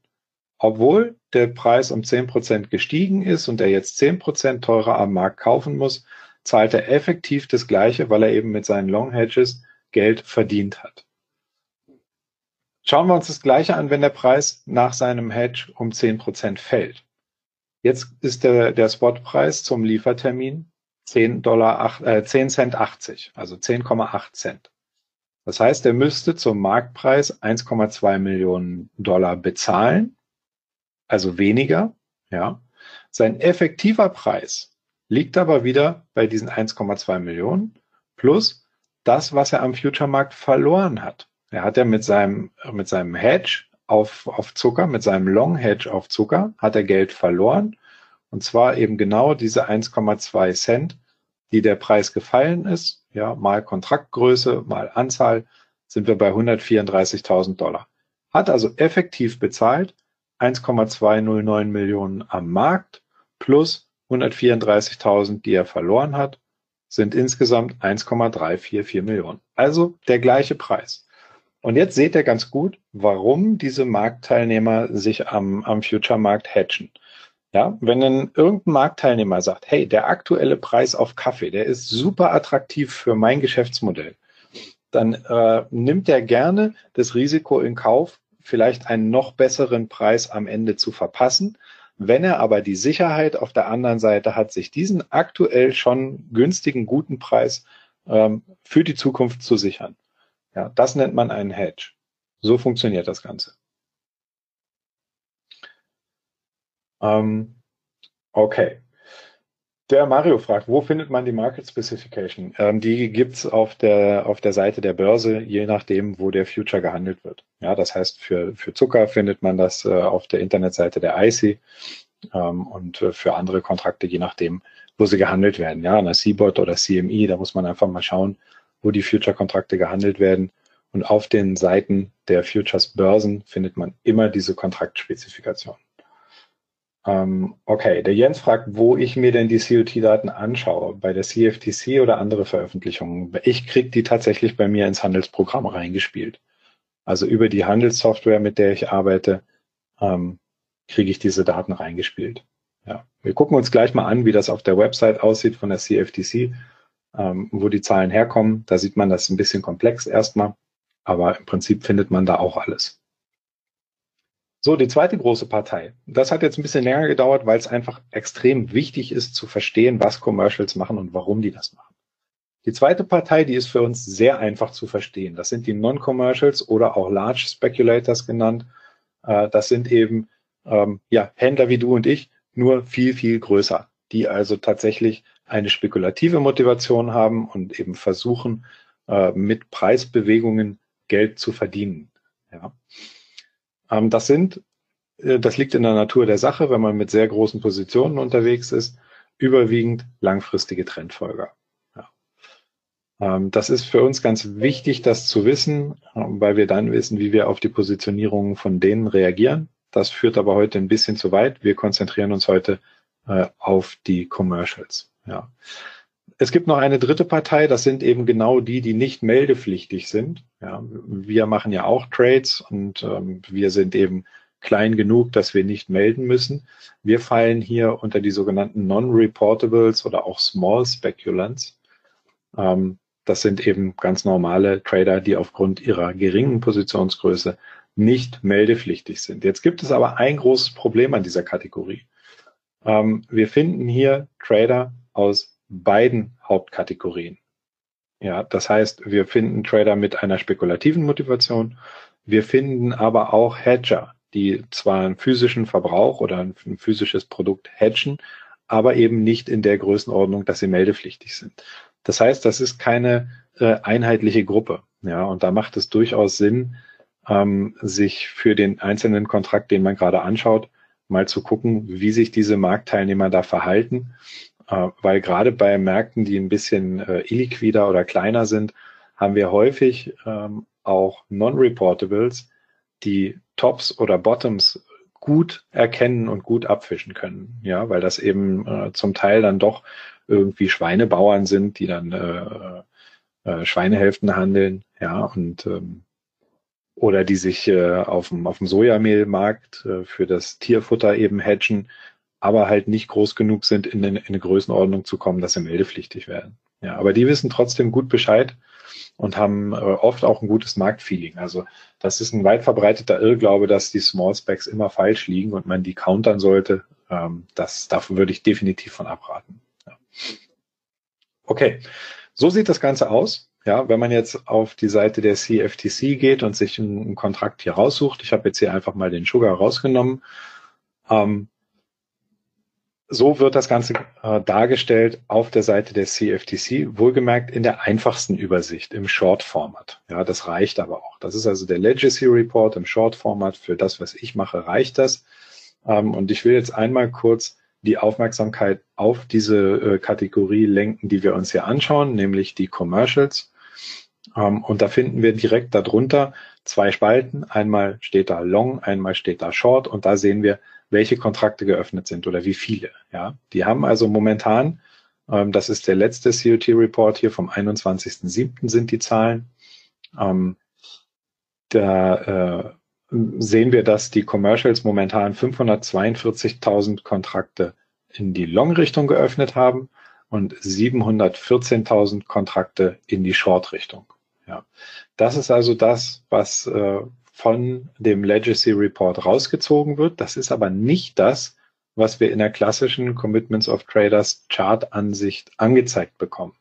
obwohl der Preis um 10% gestiegen ist und er jetzt 10% teurer am Markt kaufen muss, zahlt er effektiv das Gleiche, weil er eben mit seinen Long Hedges Geld verdient hat. Schauen wir uns das Gleiche an, wenn der Preis nach seinem Hedge um 10% fällt. Jetzt ist der, der Spotpreis zum Liefertermin 10, Dollar, äh, 10 Cent 80, also 10,8 Cent. Das heißt, er müsste zum Marktpreis 1,2 Millionen Dollar bezahlen also weniger. Ja. Sein effektiver Preis liegt aber wieder bei diesen 1,2 Millionen plus das, was er am Future-Markt verloren hat. Er hat ja mit seinem, mit seinem Hedge auf, auf Zucker, mit seinem Long Hedge auf Zucker, hat er Geld verloren. Und zwar eben genau diese 1,2 Cent, die der Preis gefallen ist. Ja, mal Kontraktgröße, mal Anzahl, sind wir bei 134.000 Dollar. Hat also effektiv bezahlt 1,209 Millionen am Markt plus 134.000, die er verloren hat, sind insgesamt 1,344 Millionen. Also der gleiche Preis. Und jetzt seht ihr ganz gut, warum diese Marktteilnehmer sich am, am Future-Markt hatchen. Ja, wenn dann irgendein Marktteilnehmer sagt, hey, der aktuelle Preis auf Kaffee, der ist super attraktiv für mein Geschäftsmodell, dann äh, nimmt er gerne das Risiko in Kauf, vielleicht einen noch besseren Preis am Ende zu verpassen. Wenn er aber die Sicherheit auf der anderen Seite hat, sich diesen aktuell schon günstigen, guten Preis ähm, für die Zukunft zu sichern. Ja, das nennt man einen Hedge. So funktioniert das Ganze. Ähm, okay. Der Mario fragt, wo findet man die Market Specification? Ähm, die gibt's auf der, auf der Seite der Börse, je nachdem, wo der Future gehandelt wird. Ja, das heißt, für, für Zucker findet man das äh, auf der Internetseite der IC ähm, und äh, für andere Kontrakte, je nachdem, wo sie gehandelt werden. Ja, an der CBOT oder CME, da muss man einfach mal schauen, wo die Future-Kontrakte gehandelt werden. Und auf den Seiten der Futures Börsen findet man immer diese Kontraktspezifikation. Ähm, okay, der Jens fragt, wo ich mir denn die COT-Daten anschaue, bei der CFTC oder andere Veröffentlichungen. Ich kriege die tatsächlich bei mir ins Handelsprogramm reingespielt. Also über die Handelssoftware, mit der ich arbeite, ähm, kriege ich diese Daten reingespielt. Ja. Wir gucken uns gleich mal an, wie das auf der Website aussieht von der CFTC, ähm, wo die Zahlen herkommen. Da sieht man das ein bisschen komplex erstmal, aber im Prinzip findet man da auch alles. So, die zweite große Partei. Das hat jetzt ein bisschen länger gedauert, weil es einfach extrem wichtig ist zu verstehen, was Commercials machen und warum die das machen. Die zweite Partei, die ist für uns sehr einfach zu verstehen. Das sind die Non-Commercials oder auch Large Speculators genannt. Äh, das sind eben ähm, ja, Händler wie du und ich, nur viel, viel größer, die also tatsächlich eine spekulative Motivation haben und eben versuchen, äh, mit Preisbewegungen Geld zu verdienen. Ja. Ähm, das sind, äh, das liegt in der Natur der Sache, wenn man mit sehr großen Positionen unterwegs ist, überwiegend langfristige Trendfolger. Ja. Ähm, das ist für uns ganz wichtig, das zu wissen, ähm, weil wir dann wissen, wie wir auf die Positionierungen von denen reagieren. Das führt aber heute ein bisschen zu weit. Wir konzentrieren uns heute äh, auf die Commercials. Ja. Es gibt noch eine dritte Partei, das sind eben genau die, die nicht meldepflichtig sind. Ja, wir machen ja auch Trades und ähm, wir sind eben klein genug, dass wir nicht melden müssen. Wir fallen hier unter die sogenannten Non-Reportables oder auch Small Speculants. Ähm, das sind eben ganz normale Trader, die aufgrund ihrer geringen Positionsgröße nicht meldepflichtig sind. Jetzt gibt es aber ein großes Problem an dieser Kategorie. Ähm, wir finden hier Trader aus beiden Hauptkategorien. Ja, das heißt, wir finden Trader mit einer spekulativen Motivation. Wir finden aber auch Hedger, die zwar einen physischen Verbrauch oder ein, physisches Produkt hedgen, aber eben nicht in der Größenordnung, dass sie meldepflichtig sind. Das heißt, das ist keine äh, einheitliche Gruppe. Ja, und da macht es durchaus Sinn, ähm, sich für den einzelnen Kontrakt, den man gerade anschaut, mal zu gucken, wie sich diese Marktteilnehmer da verhalten weil gerade bei Märkten, die ein bisschen äh, illiquider oder kleiner sind, haben wir häufig ähm, auch Non-Reportables, die Tops oder Bottoms gut erkennen und gut abfischen können. Ja, weil das eben äh, zum Teil dann doch irgendwie Schweinebauern sind, die dann äh, äh, Schweinehälften handeln, ja, und ähm, oder die sich äh, auf dem, auf dem Sojamehlmarkt äh, für das Tierfutter eben hedgen, aber halt nicht groß genug sind, in eine, in eine Größenordnung zu kommen, dass sie meldepflichtig werden. Ja, aber die wissen trotzdem gut Bescheid und haben äh, oft auch ein gutes Marktfeeling. Also das ist ein weit verbreiteter Irrglaube, dass die Small Specs immer falsch liegen und man die countern sollte. Ähm, das, davon würde ich definitiv von abraten. Ja. Okay, so sieht das Ganze aus. Ja, wenn man jetzt auf die Seite der CFTC geht und sich einen, einen Kontrakt hier raussucht, ich habe jetzt hier einfach mal den Sugar rausgenommen, ähm, so wird das Ganze äh, dargestellt auf der Seite der CFTC, wohlgemerkt in der einfachsten Übersicht im Short-Format. Ja, das reicht aber auch. Das ist also der Legacy Report im Short-Format. Für das, was ich mache, reicht das. Ähm, und ich will jetzt einmal kurz die Aufmerksamkeit auf diese äh, Kategorie lenken, die wir uns hier anschauen, nämlich die Commercials. Ähm, und da finden wir direkt darunter zwei Spalten. Einmal steht da Long, einmal steht da Short und da sehen wir, welche Kontrakte geöffnet sind oder wie viele. Ja, die haben also momentan, ähm, das ist der letzte COT-Report hier vom 21.07. sind die Zahlen. Ähm, da äh, sehen wir, dass die Commercials momentan 542.000 Kontrakte in die Long-Richtung geöffnet haben und 714.000 Kontrakte in die Short-Richtung. Ja, das ist also das, was äh, von dem Legacy Report rausgezogen wird. Das ist aber nicht das, was wir in der klassischen Commitments of Traders Chart-Ansicht angezeigt bekommen,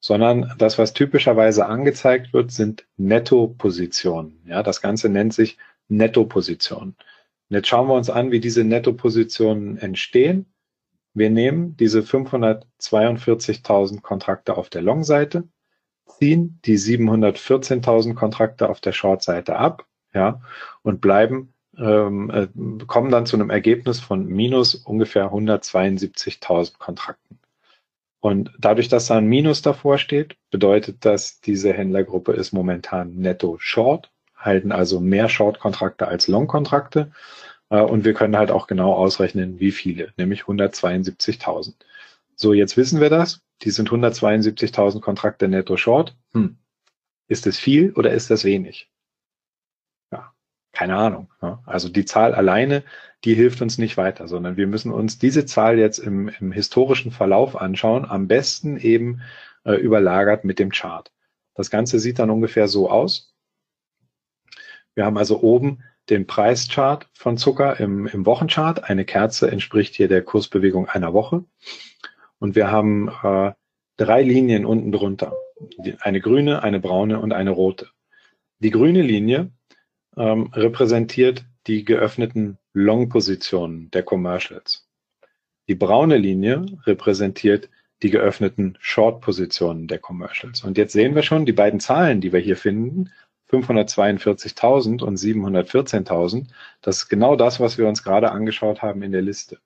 sondern das, was typischerweise angezeigt wird, sind Netto-Positionen. Ja, das Ganze nennt sich Netto-Positionen. Jetzt schauen wir uns an, wie diese Netto-Positionen entstehen. Wir nehmen diese 542.000 Kontrakte auf der Long-Seite, ziehen die 714.000 Kontrakte auf der Short-Seite ab ja, und bleiben, ähm, äh, kommen dann zu einem Ergebnis von minus ungefähr 172.000 Kontrakten. Und dadurch, dass da ein Minus davor steht, bedeutet das, diese Händlergruppe ist momentan netto short, halten also mehr Short-Kontrakte als Long-Kontrakte. Äh, und wir können halt auch genau ausrechnen, wie viele, nämlich 172.000. So, jetzt wissen wir das. Die sind 172.000 Kontrakte netto short. Hm. Ist das viel oder ist das wenig? Keine Ahnung. Also die Zahl alleine, die hilft uns nicht weiter, sondern wir müssen uns diese Zahl jetzt im, im historischen Verlauf anschauen, am besten eben äh, überlagert mit dem Chart. Das Ganze sieht dann ungefähr so aus. Wir haben also oben den Preischart von Zucker im, im Wochenchart. Eine Kerze entspricht hier der Kursbewegung einer Woche. Und wir haben äh, drei Linien unten drunter. Eine grüne, eine braune und eine rote. Die grüne Linie ähm, repräsentiert die geöffneten Long-Positionen der Commercials. Die braune Linie repräsentiert die geöffneten Short-Positionen der Commercials. Und jetzt sehen wir schon, die beiden Zahlen, die wir hier finden, 542.000 und 714.000. Das ist genau das, was wir uns gerade angeschaut haben in der Liste.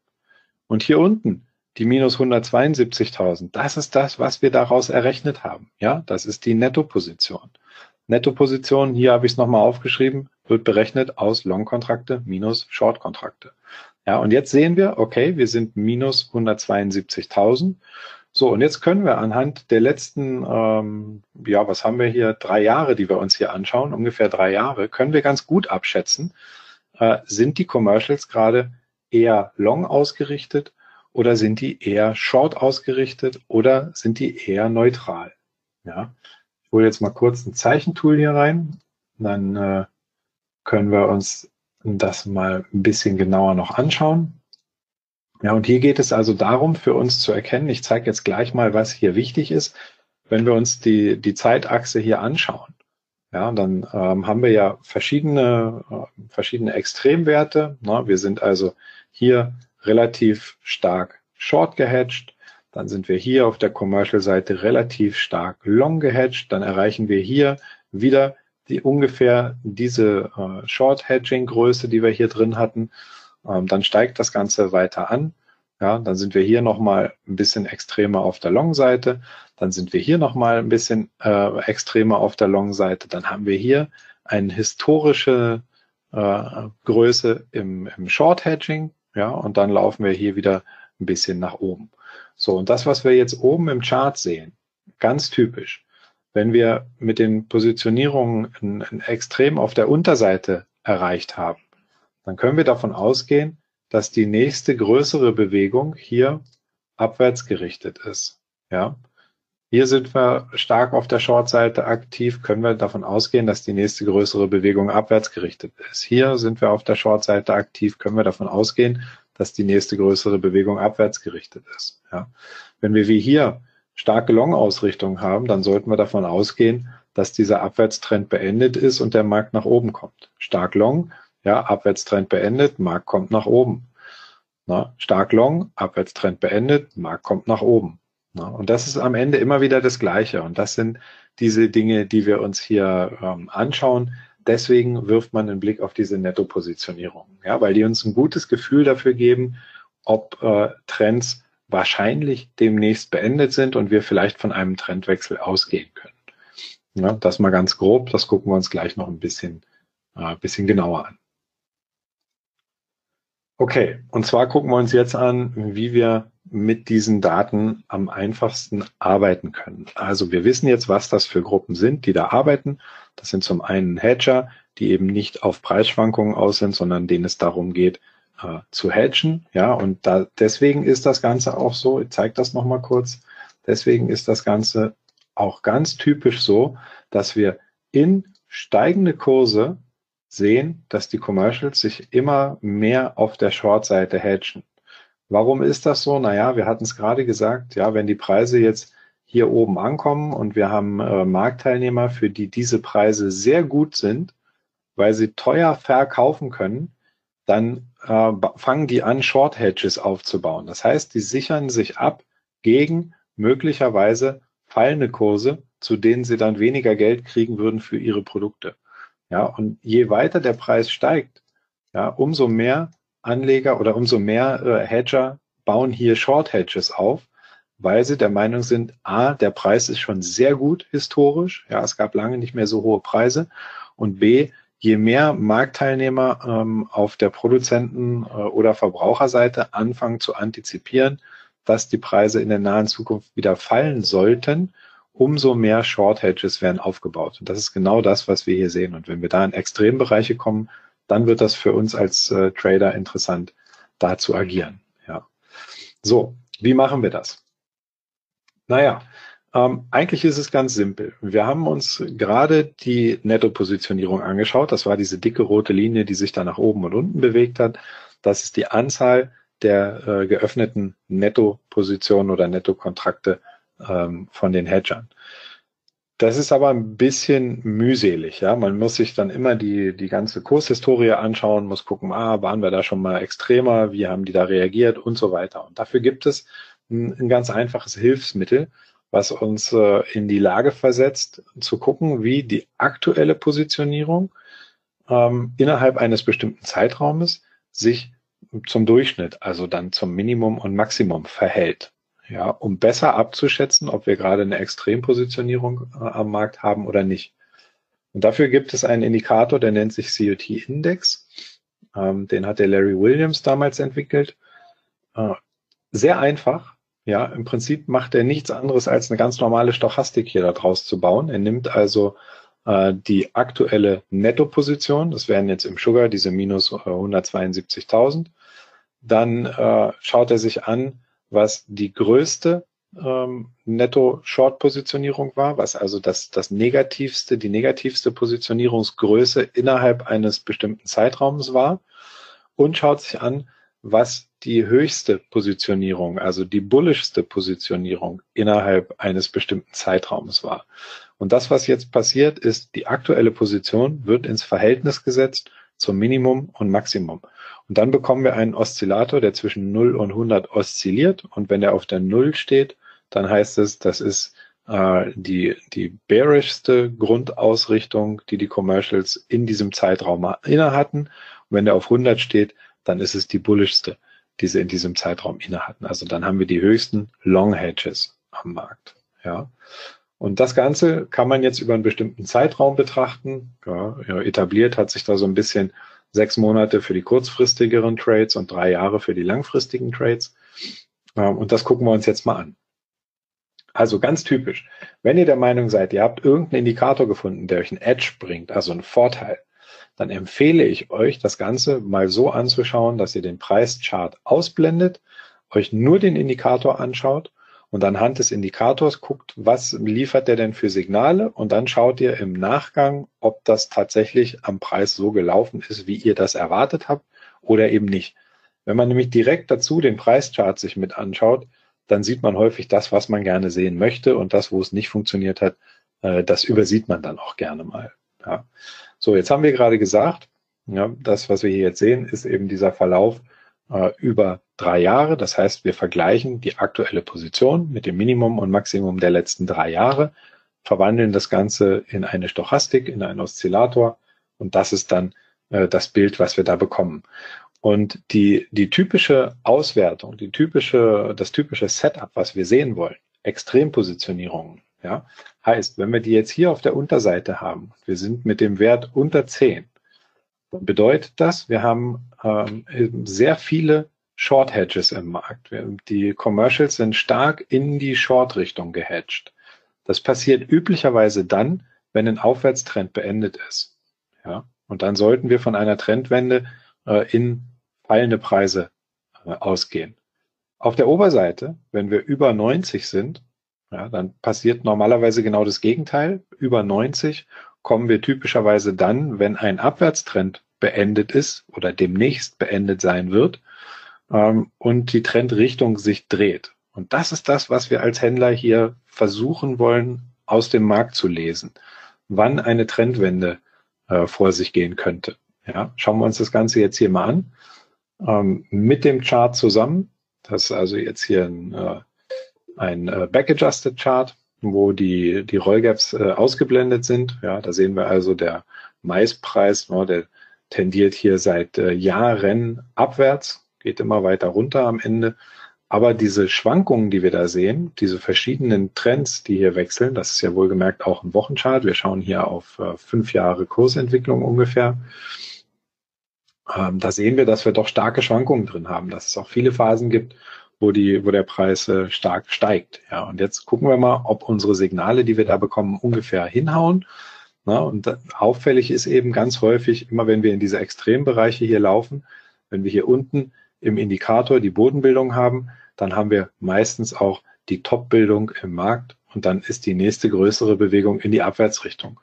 Und hier unten die minus 172.000. Das ist das, was wir daraus errechnet haben. Ja, das ist die Nettoposition. Nettoposition, hier habe ich es nochmal aufgeschrieben, wird berechnet aus Long-Kontrakte minus Short-Kontrakte. Ja, und jetzt sehen wir, okay, wir sind minus 172.000 so, und jetzt können wir anhand der letzten, ähm, ja, was haben wir hier, drei Jahre, die wir uns hier anschauen, ungefähr drei Jahre, können wir ganz gut abschätzen, äh, sind die Commercials gerade eher long ausgerichtet oder sind die eher short ausgerichtet oder sind die eher neutral? Ja, hole jetzt mal kurz ein Zeichentool hier rein, dann äh, können wir uns das mal ein bisschen genauer noch anschauen. Ja, und hier geht es also darum, für uns zu erkennen, ich zeige jetzt gleich mal, was hier wichtig ist, wenn wir uns die, die Zeitachse hier anschauen. Ja, dann ähm, haben wir ja verschiedene, äh, verschiedene Extremwerte. Ne? Wir sind also hier relativ stark short gehatcht. Dann sind wir hier auf der Commercial-Seite relativ stark long gehatcht. Dann erreichen wir hier wieder die ungefähr diese äh, Short-Hedging-Größe, die wir hier drin hatten. Ähm, dann steigt das Ganze weiter an. Ja, dann sind wir hier nochmal ein bisschen extremer auf der Long-Seite. Dann sind wir hier nochmal ein bisschen äh, extremer auf der Long-Seite. Dann haben wir hier eine historische äh, Größe im, im Short-Hedging. Ja, und dann laufen wir hier wieder ein bisschen nach oben. So, und das, was wir jetzt oben im Chart sehen, ganz typisch, wenn wir mit den Positionierungen ein, ein Extrem auf der Unterseite erreicht haben, dann können wir davon ausgehen, dass die nächste größere Bewegung hier abwärts gerichtet ist. Ja. Hier sind wir stark auf der Short-Seite aktiv, können wir davon ausgehen, dass die nächste größere Bewegung abwärts gerichtet ist. Hier sind wir auf der Short-Seite aktiv, können wir davon ausgehen, dass die nächste größere Bewegung abwärts gerichtet ist. Ja. Wenn wir wie hier starke Long-Ausrichtung haben, dann sollten wir davon ausgehen, dass dieser Abwärtstrend beendet ist und der Markt nach oben kommt. Stark Long ja, Abwärtstrend beendet, Markt kommt nach oben. Na, stark long, Abwärtstrend beendet, Markt kommt nach oben. Na, und das ist am Ende immer wieder das Gleiche. Und das sind diese Dinge, die wir uns hier ähm, anschauen. Deswegen wirft man einen Blick auf diese Nettopositionierung, ja, weil die uns ein gutes Gefühl dafür geben, ob äh, Trends wahrscheinlich demnächst beendet sind und wir vielleicht von einem Trendwechsel ausgehen können. Ja, das mal ganz grob, das gucken wir uns gleich noch ein bisschen, äh, bisschen genauer an. Okay, und zwar gucken wir uns jetzt an, wie wir mit diesen Daten am einfachsten arbeiten können. Also wir wissen jetzt, was das für Gruppen sind, die da arbeiten. Das sind zum einen Hedger, die eben nicht auf Preisschwankungen aus sind, sondern denen es darum geht, äh, zu hedgen. Ja, und da, deswegen ist das Ganze auch so, ich zeige das nochmal kurz, deswegen ist das Ganze auch ganz typisch so, dass wir in steigende Kurse sehen, dass die Commercials sich immer mehr auf der Short-Seite hedgen. Warum ist das so? Naja, wir hatten es gerade gesagt, ja, wenn die Preise jetzt hier oben ankommen und wir haben äh, Marktteilnehmer, für die diese Preise sehr gut sind, weil sie teuer verkaufen können, dann äh, fangen die an, Short Hedges aufzubauen. Das heißt, die sichern sich ab gegen möglicherweise fallende Kurse, zu denen sie dann weniger Geld kriegen würden für ihre Produkte. Ja, und je weiter der Preis steigt, ja, umso mehr Anleger oder umso mehr äh, Hedger bauen hier Short Hedges auf, weil sie der Meinung sind, a, der Preis ist schon sehr gut historisch, ja, es gab lange nicht mehr so hohe Preise und b, je mehr Marktteilnehmer ähm, auf der Produzenten- äh, oder Verbraucherseite anfangen zu antizipieren, dass die Preise in der nahen Zukunft wieder fallen sollten, umso mehr Short Hedges werden aufgebaut. Und das ist genau das, was wir hier sehen. Und wenn wir da in Extrembereiche kommen, dann wird das für uns als äh, Trader interessant, da zu agieren. Ja. So, wie machen wir das? Naja, ähm, eigentlich ist es ganz simpel. Wir haben uns gerade die Netto-Positionierung angeschaut. Das war diese dicke rote Linie, die sich da nach oben und unten bewegt hat. Das ist die Anzahl der äh, geöffneten Netto-Positionen oder Netto-Kontrakte ähm, von den Hedgern. Das ist aber ein bisschen mühselig, ja. Man muss sich dann immer die, die ganze Kurshistorie anschauen, muss gucken, ah, waren wir da schon mal extremer, wie haben die da reagiert und so weiter. Und dafür gibt es ein, ein ganz einfaches Hilfsmittel, was uns äh, in die Lage versetzt, zu gucken, wie die aktuelle Positionierung ähm, innerhalb eines bestimmten Zeitraumes sich zum Durchschnitt, also dann zum Minimum und Maximum verhält. Ja, um besser abzuschätzen, ob wir gerade eine Extrempositionierung äh, am Markt haben oder nicht. Und dafür gibt es einen Indikator, der nennt sich COT-Index. Ähm, den hat der Larry Williams damals entwickelt. Äh, sehr einfach, ja, im Prinzip macht er nichts anderes als eine ganz normale Stochastik hier daraus zu bauen. Er nimmt also äh, die aktuelle Nettoposition, das wären jetzt im Sugar diese minus äh, 172.000. Dann äh, schaut er sich an, was die größte ähm, Netto-Short-Positionierung war, was also das, das negativste, die negativste Positionierungsgröße innerhalb eines bestimmten Zeitraums war und schaut sich an, was die höchste Positionierung, also die bullischste Positionierung innerhalb eines bestimmten Zeitraums war. Und das, was jetzt passiert, ist, die aktuelle Position wird ins Verhältnis gesetzt zum Minimum und Maximum. Und dann bekommen wir einen Oszillator, der zwischen 0 und 100 oszilliert. Und wenn er auf der 0 steht, dann heißt es, das ist äh, die, die bearishste Grundausrichtung, die die Commercials in diesem Zeitraum inne hatten. Und wenn er auf 100 steht, dann ist es die bullischste, die sie in diesem Zeitraum inne hatten. Also dann haben wir die höchsten Long Hedges am Markt. Ja. Und das Ganze kann man jetzt über einen bestimmten Zeitraum betrachten. Ja, etabliert hat sich da so ein bisschen sechs Monate für die kurzfristigeren Trades und drei Jahre für die langfristigen Trades. Und das gucken wir uns jetzt mal an. Also ganz typisch. Wenn ihr der Meinung seid, ihr habt irgendeinen Indikator gefunden, der euch einen Edge bringt, also einen Vorteil, dann empfehle ich euch, das Ganze mal so anzuschauen, dass ihr den Preischart ausblendet, euch nur den Indikator anschaut und anhand des Indikators guckt, was liefert der denn für Signale und dann schaut ihr im Nachgang, ob das tatsächlich am Preis so gelaufen ist, wie ihr das erwartet habt oder eben nicht. Wenn man nämlich direkt dazu den Preischart sich mit anschaut, dann sieht man häufig das, was man gerne sehen möchte und das, wo es nicht funktioniert hat, äh, das übersieht man dann auch gerne mal. Ja. So, jetzt haben wir gerade gesagt, ja, das, was wir hier jetzt sehen, ist eben dieser Verlauf äh, über drei Jahre. Das heißt, wir vergleichen die aktuelle Position mit dem Minimum und Maximum der letzten drei Jahre, verwandeln das Ganze in eine Stochastik, in einen Oszillator und das ist dann äh, das Bild, was wir da bekommen. Und die, die typische Auswertung, die typische, das typische Setup, was wir sehen wollen, Extrempositionierungen, ja, heißt, wenn wir die jetzt hier auf der Unterseite haben, wir sind mit dem Wert unter 10, dann bedeutet das, wir haben ähm, sehr viele Short Hedges im Markt. Die Commercials sind stark in die Short-Richtung gehedged. Das passiert üblicherweise dann, wenn ein Aufwärtstrend beendet ist. Ja, und dann sollten wir von einer Trendwende äh, in fallende Preise äh, ausgehen. Auf der Oberseite, wenn wir über 90 sind, ja, dann passiert normalerweise genau das Gegenteil. Über 90 kommen wir typischerweise dann, wenn ein Abwärtstrend beendet ist oder demnächst beendet sein wird ähm, und die Trendrichtung sich dreht. Und das ist das, was wir als Händler hier versuchen wollen, aus dem Markt zu lesen. Wann eine Trendwende äh, vor sich gehen könnte. Ja, schauen wir uns das Ganze jetzt hier mal an. Ähm, mit dem Chart zusammen. Das ist also jetzt hier ein äh, ein äh, Back-Adjusted Chart, wo die, die Rollgaps äh, ausgeblendet sind. Ja, da sehen wir also der Maispreis, ne, der tendiert hier seit äh, Jahren abwärts, geht immer weiter runter am Ende. aber diese Schwankungen, die wir da sehen, diese verschiedenen Trends, die hier wechseln, das ist ja wohlgemerkt auch ein Wochenchart. Wir schauen hier auf äh, fünf Jahre Kursentwicklung ungefähr. Ähm, da sehen wir, dass wir doch starke Schwankungen drin haben, dass es auch viele Phasen gibt, wo die, wo der Preis äh, stark steigt. Ja, und jetzt gucken wir mal, ob unsere Signale, die wir da bekommen, ungefähr hinhauen. Na, und auffällig ist eben ganz häufig, immer wenn wir in diese Extrembereiche hier laufen, wenn wir hier unten im Indikator die Bodenbildung haben, dann haben wir meistens auch die Top-Bildung im Markt und dann ist die nächste größere Bewegung in die Abwärtsrichtung.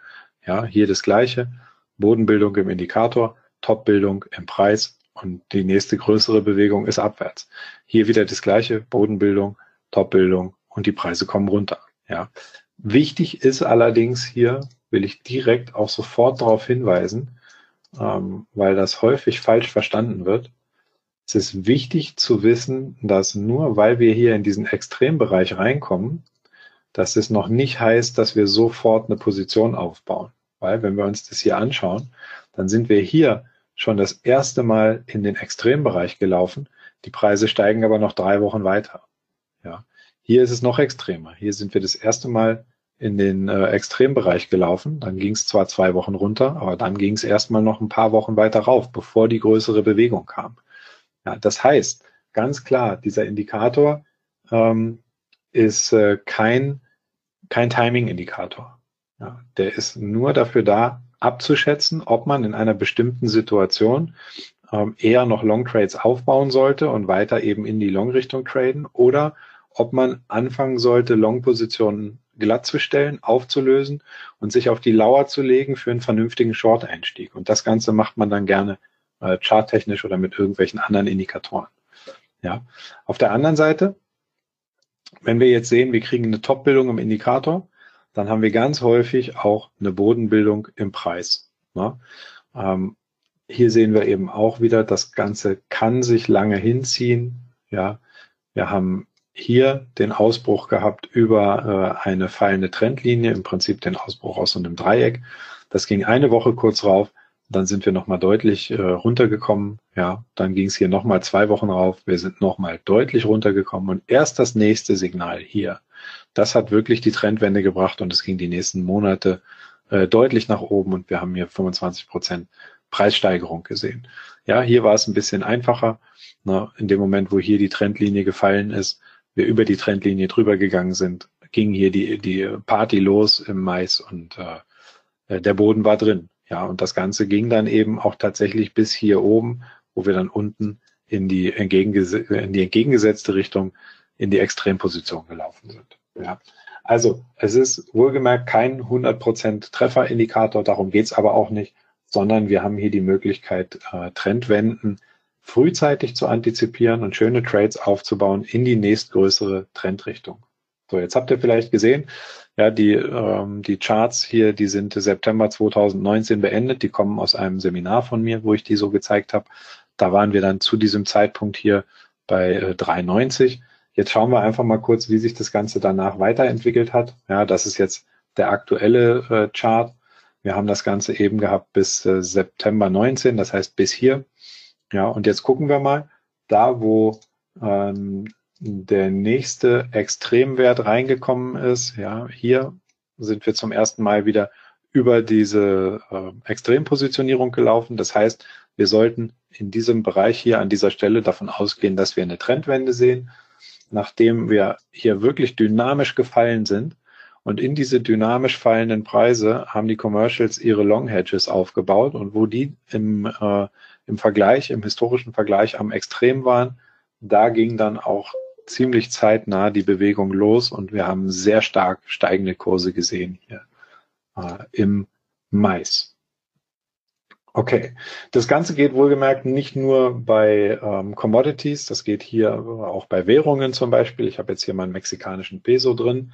Ja, hier das gleiche, Bodenbildung im Indikator, Top-Bildung im Preis und die nächste größere Bewegung ist abwärts. Hier wieder das gleiche, Bodenbildung, Top-Bildung und die Preise kommen runter. Ja. Wichtig ist allerdings hier, will ich direkt auch sofort darauf hinweisen, ähm, weil das häufig falsch verstanden wird. Es ist wichtig zu wissen, dass nur weil wir hier in diesen Extrembereich reinkommen, dass es noch nicht heißt, dass wir sofort eine Position aufbauen. Weil wenn wir uns das hier anschauen, dann sind wir hier schon das erste Mal in den Extrembereich gelaufen. Die Preise steigen aber noch drei Wochen weiter. Ja. Hier ist es noch extremer. Hier sind wir das erste Mal in den äh, Extrembereich gelaufen. Dann ging es zwar zwei Wochen runter, aber dann ging es erstmal noch ein paar Wochen weiter rauf, bevor die größere Bewegung kam. Ja, das heißt, ganz klar, dieser Indikator ähm, ist äh, kein, kein Timing-Indikator. Ja, der ist nur dafür da, abzuschätzen, ob man in einer bestimmten Situation ähm, eher noch Long Trades aufbauen sollte und weiter eben in die Long-Richtung traden oder ob man anfangen sollte, Long-Positionen glatt zu stellen, aufzulösen und sich auf die Lauer zu legen für einen vernünftigen Short-Einstieg. Und das Ganze macht man dann gerne äh, charttechnisch oder mit irgendwelchen anderen Indikatoren. Ja. Auf der anderen Seite, wenn wir jetzt sehen, wir kriegen eine Top-Bildung im Indikator, dann haben wir ganz häufig auch eine Bodenbildung im Preis. Ja. Ähm, hier sehen wir eben auch wieder, das Ganze kann sich lange hinziehen. Ja, wir haben hier den Ausbruch gehabt über äh, eine fallende Trendlinie, im Prinzip den Ausbruch aus so einem Dreieck. Das ging eine Woche kurz rauf, dann sind wir nochmal deutlich äh, runtergekommen. Ja, dann ging es hier nochmal zwei Wochen rauf. Wir sind nochmal deutlich runtergekommen. Und erst das nächste Signal hier, das hat wirklich die Trendwende gebracht und es ging die nächsten Monate äh, deutlich nach oben und wir haben hier 25 Prozent Preissteigerung gesehen. Ja, hier war es ein bisschen einfacher. Ne, in dem Moment, wo hier die Trendlinie gefallen ist, wir über die Trendlinie drüber gegangen sind, ging hier die, die Party los im Mais und äh, der Boden war drin. Ja, und das Ganze ging dann eben auch tatsächlich bis hier oben, wo wir dann unten in die, entgegenges in die entgegengesetzte Richtung in die Extremposition gelaufen sind. Ja. Also es ist wohlgemerkt kein 100% Trefferindikator, darum geht's aber auch nicht, sondern wir haben hier die Möglichkeit, äh, Trendwenden frühzeitig zu antizipieren und schöne Trades aufzubauen in die nächstgrößere Trendrichtung. So, jetzt habt ihr vielleicht gesehen, ja, die, ähm, die Charts hier, die sind September 2019 beendet. Die kommen aus einem Seminar von mir, wo ich die so gezeigt habe. Da waren wir dann zu diesem Zeitpunkt hier bei äh, 3,90. Jetzt schauen wir einfach mal kurz, wie sich das Ganze danach weiterentwickelt hat. Ja, das ist jetzt der aktuelle äh, Chart. Wir haben das Ganze eben gehabt bis äh, September 19, das heißt bis hier. Ja, und jetzt gucken wir mal, da wo ähm, der nächste Extremwert reingekommen ist, ja, hier sind wir zum ersten Mal wieder über diese äh, Extrempositionierung gelaufen. Das heißt, wir sollten in diesem Bereich hier an dieser Stelle davon ausgehen, dass wir eine Trendwende sehen, nachdem wir hier wirklich dynamisch gefallen sind. Und in diese dynamisch fallenden Preise haben die Commercials ihre Long Hedges aufgebaut und wo die im, äh, im Vergleich, im historischen Vergleich am Extrem waren, da ging dann auch ziemlich zeitnah die Bewegung los und wir haben sehr stark steigende Kurse gesehen hier äh, im Mais. Okay, das Ganze geht wohlgemerkt nicht nur bei ähm, Commodities, das geht hier auch bei Währungen zum Beispiel. Ich habe jetzt hier meinen mexikanischen Peso drin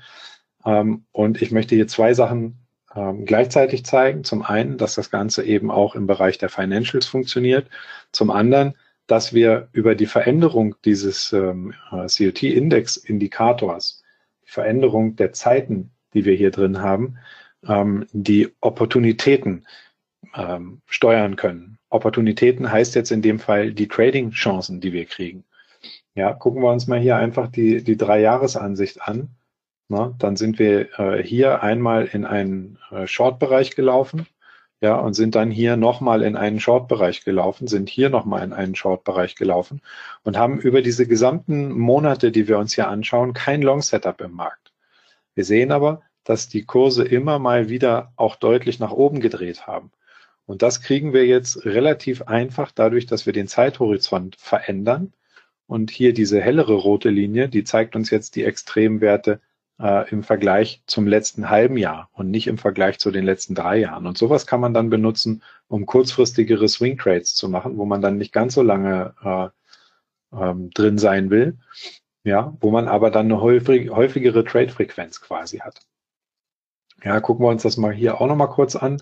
ähm, und ich möchte hier zwei Sachen ähm, gleichzeitig zeigen. Zum einen, dass das Ganze eben auch im Bereich der Financials funktioniert. Zum anderen, dass wir über die Veränderung dieses ähm, äh, COT-Index-Indikators, die Veränderung der Zeiten, die wir hier drin haben, ähm, die Opportunitäten ähm, steuern können. Opportunitäten heißt jetzt in dem Fall die Trading-Chancen, die wir kriegen. Ja, gucken wir uns mal hier einfach die, die Drei-Jahres-Ansicht an. Na, dann sind wir äh, hier einmal in einen äh, Short-Bereich gelaufen, ja, und sind dann hier nochmal in einen Short-Bereich gelaufen, sind hier nochmal in einen Short-Bereich gelaufen und haben über diese gesamten Monate, die wir uns hier anschauen, kein Long-Setup im Markt. Wir sehen aber, dass die Kurse immer mal wieder auch deutlich nach oben gedreht haben. Und das kriegen wir jetzt relativ einfach dadurch, dass wir den Zeithorizont verändern und hier diese hellere rote Linie, die zeigt uns jetzt die Extremwerte äh, im Vergleich zum letzten halben Jahr und nicht im Vergleich zu den letzten drei Jahren. Und sowas kann man dann benutzen, um kurzfristigere Swing Trades zu machen, wo man dann nicht ganz so lange äh, ähm, drin sein will, ja, wo man aber dann eine häufig, häufigere Trade-Frequenz quasi hat. Ja, gucken wir uns das mal hier auch nochmal kurz an.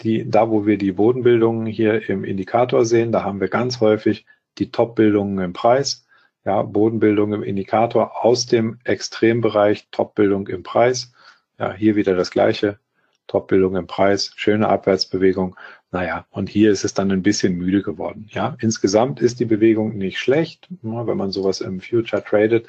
Die, da, wo wir die Bodenbildungen hier im Indikator sehen, da haben wir ganz häufig die Top-Bildungen im Preis, ja, Bodenbildung im Indikator aus dem Extrembereich, Top-Bildung im Preis. Ja, hier wieder das gleiche, Top-Bildung im Preis, schöne Abwärtsbewegung. Naja, und hier ist es dann ein bisschen müde geworden. Ja, insgesamt ist die Bewegung nicht schlecht. Wenn man sowas im Future tradet,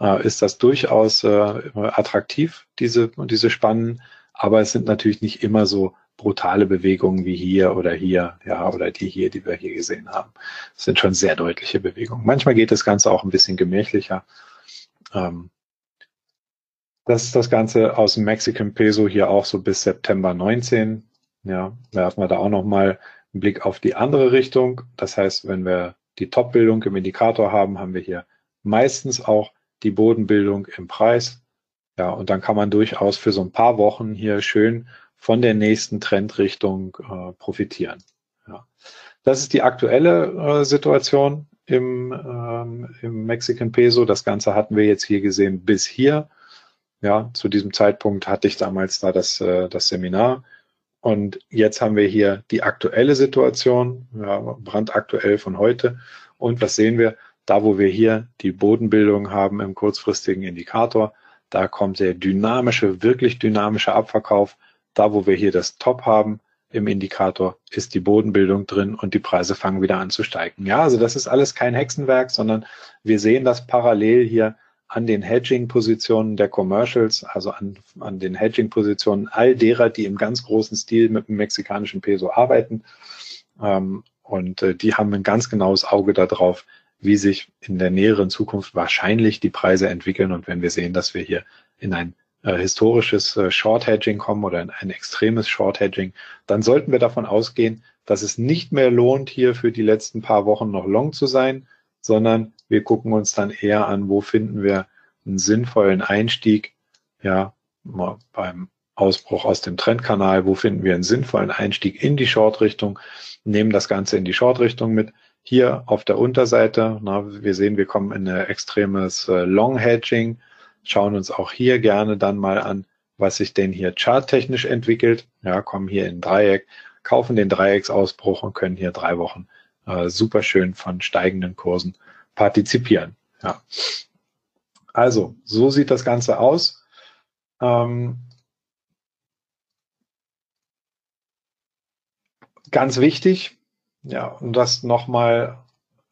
äh, ist das durchaus äh, attraktiv, diese, diese Spannen. Aber es sind natürlich nicht immer so brutale Bewegungen wie hier oder hier, ja, oder die hier, die wir hier gesehen haben. Das sind schon sehr deutliche Bewegungen. Manchmal geht das Ganze auch ein bisschen gemächlicher. Ähm, das ist das Ganze aus dem Mexican Peso hier auch so bis September 19. Ja, werfen wir da auch nochmal einen Blick auf die andere Richtung. Das heißt, wenn wir die Top-Bildung im Indikator haben, haben wir hier meistens auch die Bodenbildung im Preis. Ja, und dann kann man durchaus für so ein paar Wochen hier schön von der nächsten Trendrichtung äh, profitieren. Ja. Das ist die aktuelle äh, Situation im, ähm, im Mexican Peso. Das Ganze hatten wir jetzt hier gesehen bis hier. Ja, zu diesem Zeitpunkt hatte ich damals da das, äh, das Seminar. Und jetzt haben wir hier die aktuelle Situation, ja, brandaktuell von heute. Und was sehen wir? Da, wo wir hier die Bodenbildung haben im kurzfristigen Indikator, da kommt der dynamische, wirklich dynamische Abverkauf da, wo wir hier das Top haben im Indikator, ist die Bodenbildung drin und die Preise fangen wieder an zu steigen. Ja, also das ist alles kein Hexenwerk, sondern wir sehen das parallel hier an den Hedging-Positionen der Commercials, also an, an den Hedging-Positionen all derer, die im ganz großen Stil mit dem mexikanischen Peso arbeiten. Ähm, und äh, die haben ein ganz genaues Auge darauf, wie sich in der näheren Zukunft wahrscheinlich die Preise entwickeln. Und wenn wir sehen, dass wir hier in ein äh, historisches äh, Short Hedging kommen oder in ein extremes Short Hedging, dann sollten wir davon ausgehen, dass es nicht mehr lohnt, hier für die letzten paar Wochen noch long zu sein, sondern wir gucken uns dann eher an, wo finden wir einen sinnvollen Einstieg, ja, beim Ausbruch aus dem Trendkanal, wo finden wir einen sinnvollen Einstieg in die Short-Richtung, nehmen das Ganze in die Short-Richtung mit. Hier auf der Unterseite, na, wir sehen, wir kommen in ein extremes äh, Long-Hedging, schauen uns auch hier gerne dann mal an, was sich denn hier charttechnisch entwickelt. Ja, kommen hier in Dreieck, kaufen den Dreiecksausbruch und können hier drei Wochen äh, super schön von steigenden Kursen partizipieren. Ja. Also, so sieht das Ganze aus. Ähm, ganz wichtig, ja, um das nochmal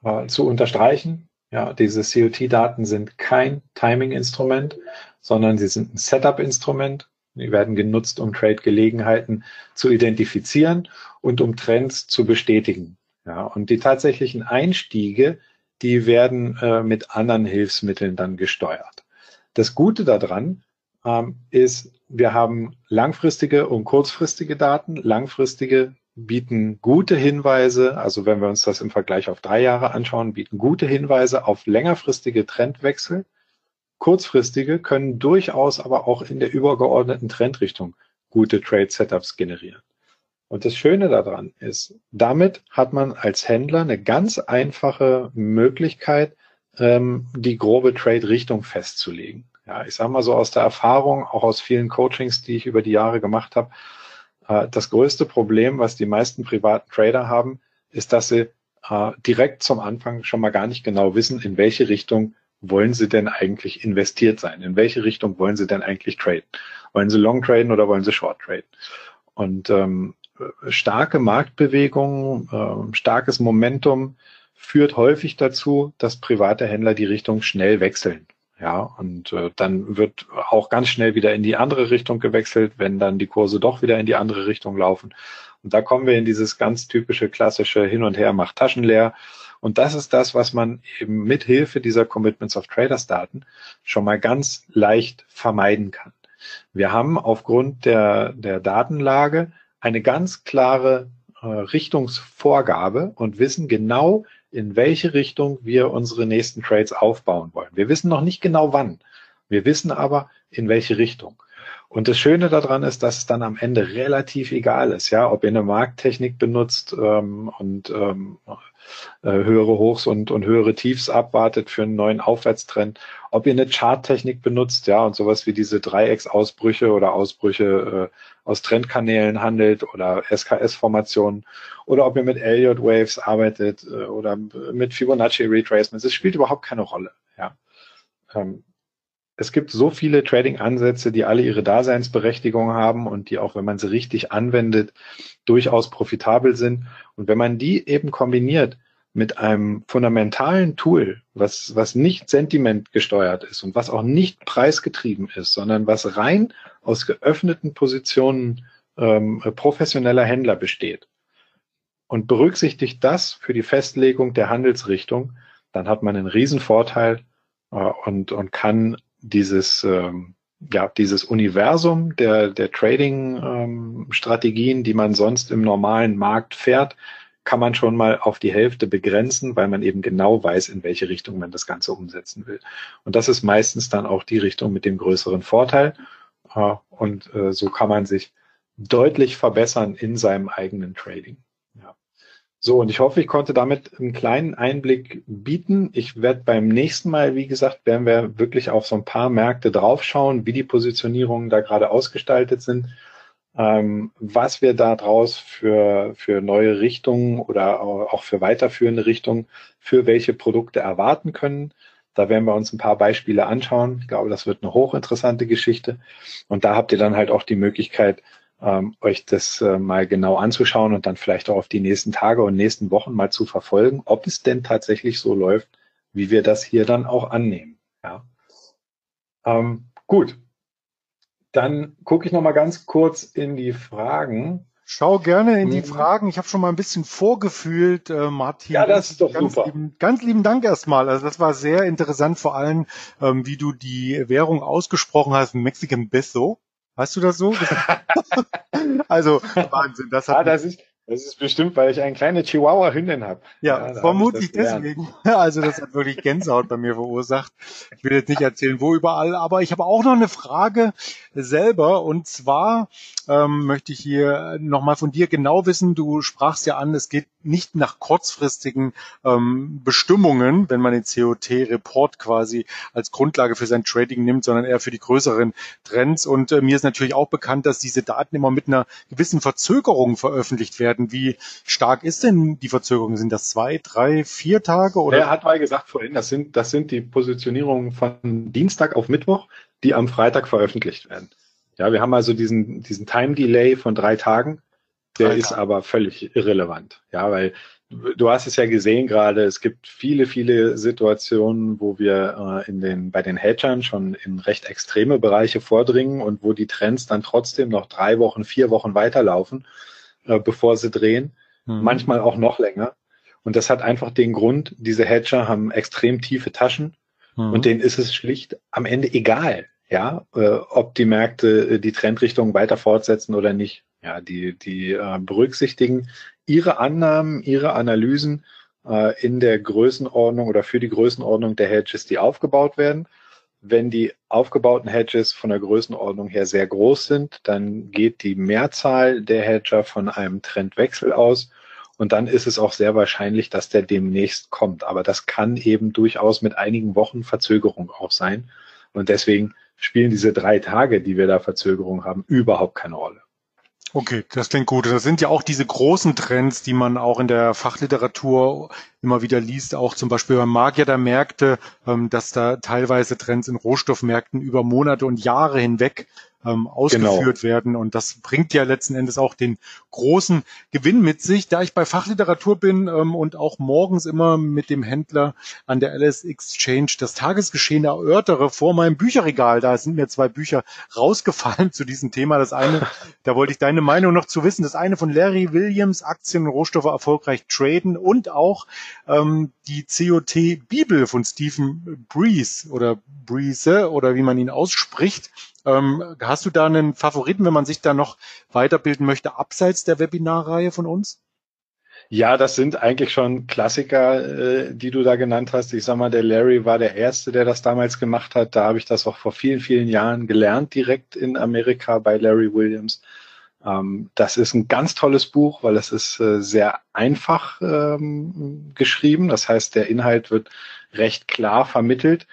äh, zu unterstreichen, ja, diese COT-Daten sind kein Timing-Instrument, sondern sie sind ein Setup-Instrument. Die werden genutzt, um Trade-Gelegenheiten zu identifizieren und um Trends zu bestätigen. Ja, und die tatsächlichen Einstiege, die werden äh, mit anderen Hilfsmitteln dann gesteuert. Das Gute daran ähm, ist, wir haben langfristige und kurzfristige Daten. Langfristige bieten gute Hinweise, also wenn wir uns das im Vergleich auf drei Jahre anschauen, bieten gute Hinweise auf längerfristige Trendwechsel. Kurzfristige können durchaus aber auch in der übergeordneten Trendrichtung gute Trade Setups generieren. Und das Schöne daran ist, damit hat man als Händler eine ganz einfache Möglichkeit, ähm, die grobe Trade-Richtung festzulegen. Ja, ich sage mal so aus der Erfahrung, auch aus vielen Coachings, die ich über die Jahre gemacht habe, das größte Problem, was die meisten privaten Trader haben, ist, dass sie äh, direkt zum Anfang schon mal gar nicht genau wissen, in welche Richtung wollen sie denn eigentlich investiert sein? In welche Richtung wollen sie denn eigentlich traden? Wollen sie long traden oder wollen sie short traden? Und ähm, starke Marktbewegungen, äh, starkes Momentum führt häufig dazu, dass private Händler die Richtung schnell wechseln. Ja, und äh, dann wird auch ganz schnell wieder in die andere Richtung gewechselt, wenn dann die Kurse doch wieder in die andere Richtung laufen. Und da kommen wir in dieses ganz typische klassische Hin und Her macht Taschen leer. Und das ist das, was man eben mit Hilfe dieser Commitments of Traders Daten schon mal ganz leicht vermeiden kann. Wir haben aufgrund der, der Datenlage eine ganz klare äh, Richtungsvorgabe und wissen genau, in welche Richtung wir unsere nächsten Trades aufbauen wollen. Wir wissen noch nicht genau wann. Wir wissen aber, in welche Richtung. Und das Schöne daran ist, dass es dann am Ende relativ egal ist, ja, ob ihr eine Markttechnik benutzt ähm, und ähm, äh, höhere Hochs und, und höhere Tiefs abwartet für einen neuen Aufwärtstrend, ob ihr eine Charttechnik benutzt, ja, und sowas wie diese Dreiecksausbrüche oder Ausbrüche äh, aus Trendkanälen handelt oder SKS-Formationen oder ob ihr mit Elliott Waves arbeitet äh, oder mit Fibonacci Retracements. Es spielt überhaupt keine Rolle, ja. Ähm, es gibt so viele Trading-Ansätze, die alle ihre Daseinsberechtigung haben und die auch, wenn man sie richtig anwendet, durchaus profitabel sind. Und wenn man die eben kombiniert mit einem fundamentalen Tool, was, was nicht Sentiment gesteuert ist und was auch nicht preisgetrieben ist, sondern was rein aus geöffneten Positionen ähm, professioneller Händler besteht und berücksichtigt das für die Festlegung der Handelsrichtung, dann hat man einen Riesenvorteil äh, und, und kann dieses, ähm, ja, dieses Universum der, der Trading-Strategien, ähm, die man sonst im normalen Markt fährt, kann man schon mal auf die Hälfte begrenzen, weil man eben genau weiß, in welche Richtung man das Ganze umsetzen will. Und das ist meistens dann auch die Richtung mit dem größeren Vorteil. Und äh, so kann man sich deutlich verbessern in seinem eigenen Trading. So, und ich hoffe, ich konnte damit einen kleinen Einblick bieten. Ich werde beim nächsten Mal, wie gesagt, werden wir wirklich auf so ein paar Märkte draufschauen, wie die Positionierungen da gerade ausgestaltet sind, ähm, was wir da draus für, für neue Richtungen oder auch für weiterführende Richtungen für welche Produkte erwarten können. Da werden wir uns ein paar Beispiele anschauen. Ich glaube, das wird eine hochinteressante Geschichte. Und da habt ihr dann halt auch die Möglichkeit, ähm, euch das äh, mal genau anzuschauen und dann vielleicht auch auf die nächsten Tage und nächsten Wochen mal zu verfolgen, ob es denn tatsächlich so läuft, wie wir das hier dann auch annehmen. Ja. Ähm, gut, dann gucke ich noch mal ganz kurz in die Fragen. Schau gerne in die mhm. Fragen. Ich habe schon mal ein bisschen vorgefühlt, äh, Martin. Ja, das ist doch ganz super. Lieben, ganz lieben Dank erstmal. Also das war sehr interessant, vor allem, ähm, wie du die Währung ausgesprochen hast, Mexican Peso. Hast du das so gesagt? also Wahnsinn. Das, hat ah, das, ist, das ist bestimmt, weil ich eine kleine Chihuahua-Hündin habe. Ja, ja vermutlich deswegen. Also das hat wirklich Gänsehaut bei mir verursacht. Ich will jetzt nicht erzählen, wo überall, aber ich habe auch noch eine Frage selber und zwar ähm, möchte ich hier nochmal von dir genau wissen, du sprachst ja an, es geht nicht nach kurzfristigen ähm, Bestimmungen, wenn man den COT-Report quasi als Grundlage für sein Trading nimmt, sondern eher für die größeren Trends. Und äh, mir ist natürlich auch bekannt, dass diese Daten immer mit einer gewissen Verzögerung veröffentlicht werden. Wie stark ist denn die Verzögerung? Sind das zwei, drei, vier Tage? Oder? Er hat mal gesagt vorhin, das sind, das sind die Positionierungen von Dienstag auf Mittwoch, die am Freitag veröffentlicht werden. Ja, wir haben also diesen, diesen Time Delay von drei Tagen. Der ist aber völlig irrelevant. Ja, weil du hast es ja gesehen gerade, es gibt viele, viele Situationen, wo wir äh, in den, bei den Hedgern schon in recht extreme Bereiche vordringen und wo die Trends dann trotzdem noch drei Wochen, vier Wochen weiterlaufen, äh, bevor sie drehen. Mhm. Manchmal auch noch länger. Und das hat einfach den Grund, diese Hedger haben extrem tiefe Taschen mhm. und denen ist es schlicht am Ende egal, ja, äh, ob die Märkte äh, die Trendrichtung weiter fortsetzen oder nicht. Ja, die, die äh, berücksichtigen ihre Annahmen, ihre Analysen äh, in der Größenordnung oder für die Größenordnung der Hedges, die aufgebaut werden. Wenn die aufgebauten Hedges von der Größenordnung her sehr groß sind, dann geht die Mehrzahl der Hedger von einem Trendwechsel aus. Und dann ist es auch sehr wahrscheinlich, dass der demnächst kommt. Aber das kann eben durchaus mit einigen Wochen Verzögerung auch sein. Und deswegen spielen diese drei Tage, die wir da Verzögerung haben, überhaupt keine Rolle. Okay, das klingt gut. Das sind ja auch diese großen Trends, die man auch in der Fachliteratur immer wieder liest, auch zum Beispiel beim Magier der Märkte, ähm, dass da teilweise Trends in Rohstoffmärkten über Monate und Jahre hinweg ähm, ausgeführt genau. werden. Und das bringt ja letzten Endes auch den großen Gewinn mit sich. Da ich bei Fachliteratur bin ähm, und auch morgens immer mit dem Händler an der LS Exchange das Tagesgeschehen erörtere vor meinem Bücherregal, da sind mir zwei Bücher rausgefallen zu diesem Thema. Das eine, da wollte ich deine Meinung noch zu wissen. Das eine von Larry Williams, Aktien und Rohstoffe erfolgreich traden und auch ähm, die COT Bibel von Stephen Breeze oder Breeze oder wie man ihn ausspricht. Ähm, hast du da einen Favoriten, wenn man sich da noch weiterbilden möchte, abseits der Webinarreihe von uns? Ja, das sind eigentlich schon Klassiker, äh, die du da genannt hast. Ich sag mal, der Larry war der Erste, der das damals gemacht hat. Da habe ich das auch vor vielen, vielen Jahren gelernt, direkt in Amerika bei Larry Williams. Ähm, das ist ein ganz tolles Buch, weil es ist äh, sehr einfach ähm, geschrieben. Das heißt, der Inhalt wird recht klar vermittelt.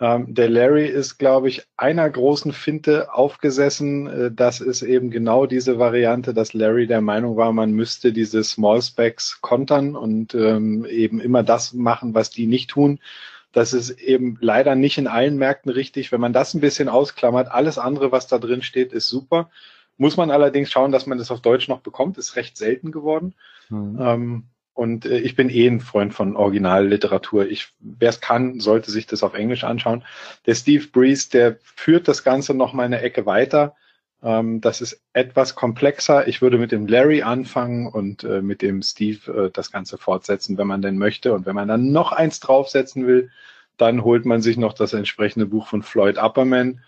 Ähm, der Larry ist, glaube ich, einer großen Finte aufgesessen. Äh, das ist eben genau diese Variante, dass Larry der Meinung war, man müsste diese Small Specs kontern und ähm, eben immer das machen, was die nicht tun. Das ist eben leider nicht in allen Märkten richtig. Wenn man das ein bisschen ausklammert, alles andere, was da drin steht, ist super. Muss man allerdings schauen, dass man das auf Deutsch noch bekommt, ist recht selten geworden. Mhm. Ähm, und äh, ich bin eh ein Freund von Originalliteratur. Ich, wer es kann, sollte sich das auf Englisch anschauen. Der Steve Breeze, der führt das Ganze noch mal eine Ecke weiter. Ähm, das ist etwas komplexer. Ich würde mit dem Larry anfangen und äh, mit dem Steve äh, das Ganze fortsetzen, wenn man denn möchte. Und wenn man dann noch eins draufsetzen will, dann holt man sich noch das entsprechende Buch von Floyd Upperman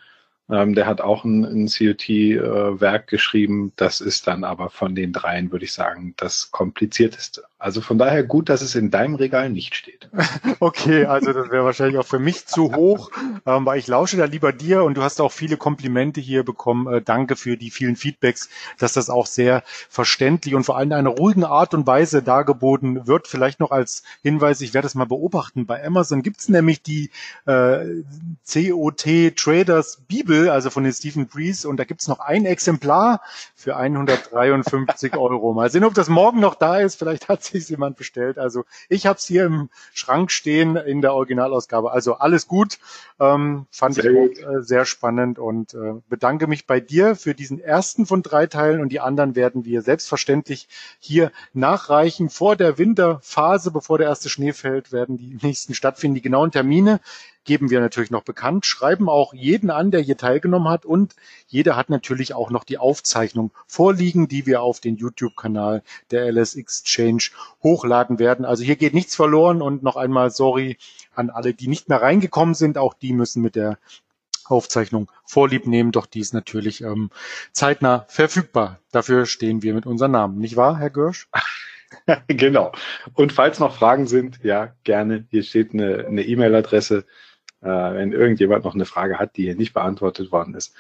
ähm, der hat auch ein, ein COT-Werk äh, geschrieben. Das ist dann aber von den dreien, würde ich sagen, das komplizierteste. Also von daher gut, dass es in deinem Regal nicht steht. Okay, also das wäre wahrscheinlich auch für mich zu hoch, ähm, weil ich lausche da lieber dir und du hast auch viele Komplimente hier bekommen. Äh, danke für die vielen Feedbacks, dass das auch sehr verständlich und vor allem in einer ruhigen Art und Weise dargeboten wird. Vielleicht noch als Hinweis, ich werde das mal beobachten. Bei Amazon gibt es nämlich die äh, COT Traders Bibel, also von den Stephen Breeze und da gibt es noch ein Exemplar für 153 Euro. Mal sehen, ob das morgen noch da ist. Vielleicht hat sich jemand bestellt. Also ich habe es hier im Schrank stehen in der Originalausgabe. Also alles gut. Ähm, fand sehr ich auch, äh, sehr spannend und äh, bedanke mich bei dir für diesen ersten von drei Teilen und die anderen werden wir selbstverständlich hier nachreichen. Vor der Winterphase, bevor der erste Schnee fällt, werden die nächsten stattfinden. Die genauen Termine geben wir natürlich noch bekannt, schreiben auch jeden an, der hier teilgenommen hat und jeder hat natürlich auch noch die Aufzeichnung vorliegen, die wir auf den YouTube-Kanal der LS Exchange hochladen werden. Also hier geht nichts verloren und noch einmal sorry an alle, die nicht mehr reingekommen sind. Auch die müssen mit der Aufzeichnung vorlieb nehmen, doch die ist natürlich ähm, zeitnah verfügbar. Dafür stehen wir mit unserem Namen, nicht wahr, Herr Görsch? genau. Und falls noch Fragen sind, ja, gerne. Hier steht eine E-Mail-Adresse. Äh, wenn irgendjemand noch eine Frage hat, die hier nicht beantwortet worden ist,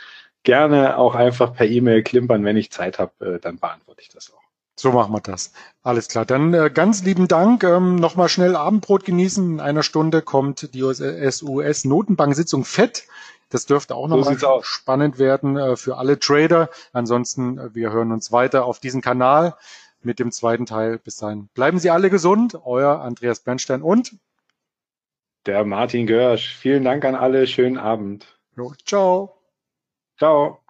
gerne auch einfach per E-Mail klimpern. Wenn ich Zeit habe, äh, dann beantworte ich das auch. So machen wir das. Alles klar. Dann äh, ganz lieben Dank. Ähm, Nochmal schnell Abendbrot genießen. In einer Stunde kommt die SUS-Notenbank-Sitzung FED. Das dürfte auch nochmal so spannend werden äh, für alle Trader. Ansonsten, äh, wir hören uns weiter auf diesem Kanal mit dem zweiten Teil. Bis dahin. Bleiben Sie alle gesund. Euer Andreas Bernstein und der Martin Görsch. Vielen Dank an alle. Schönen Abend. Jo, ciao. Ciao.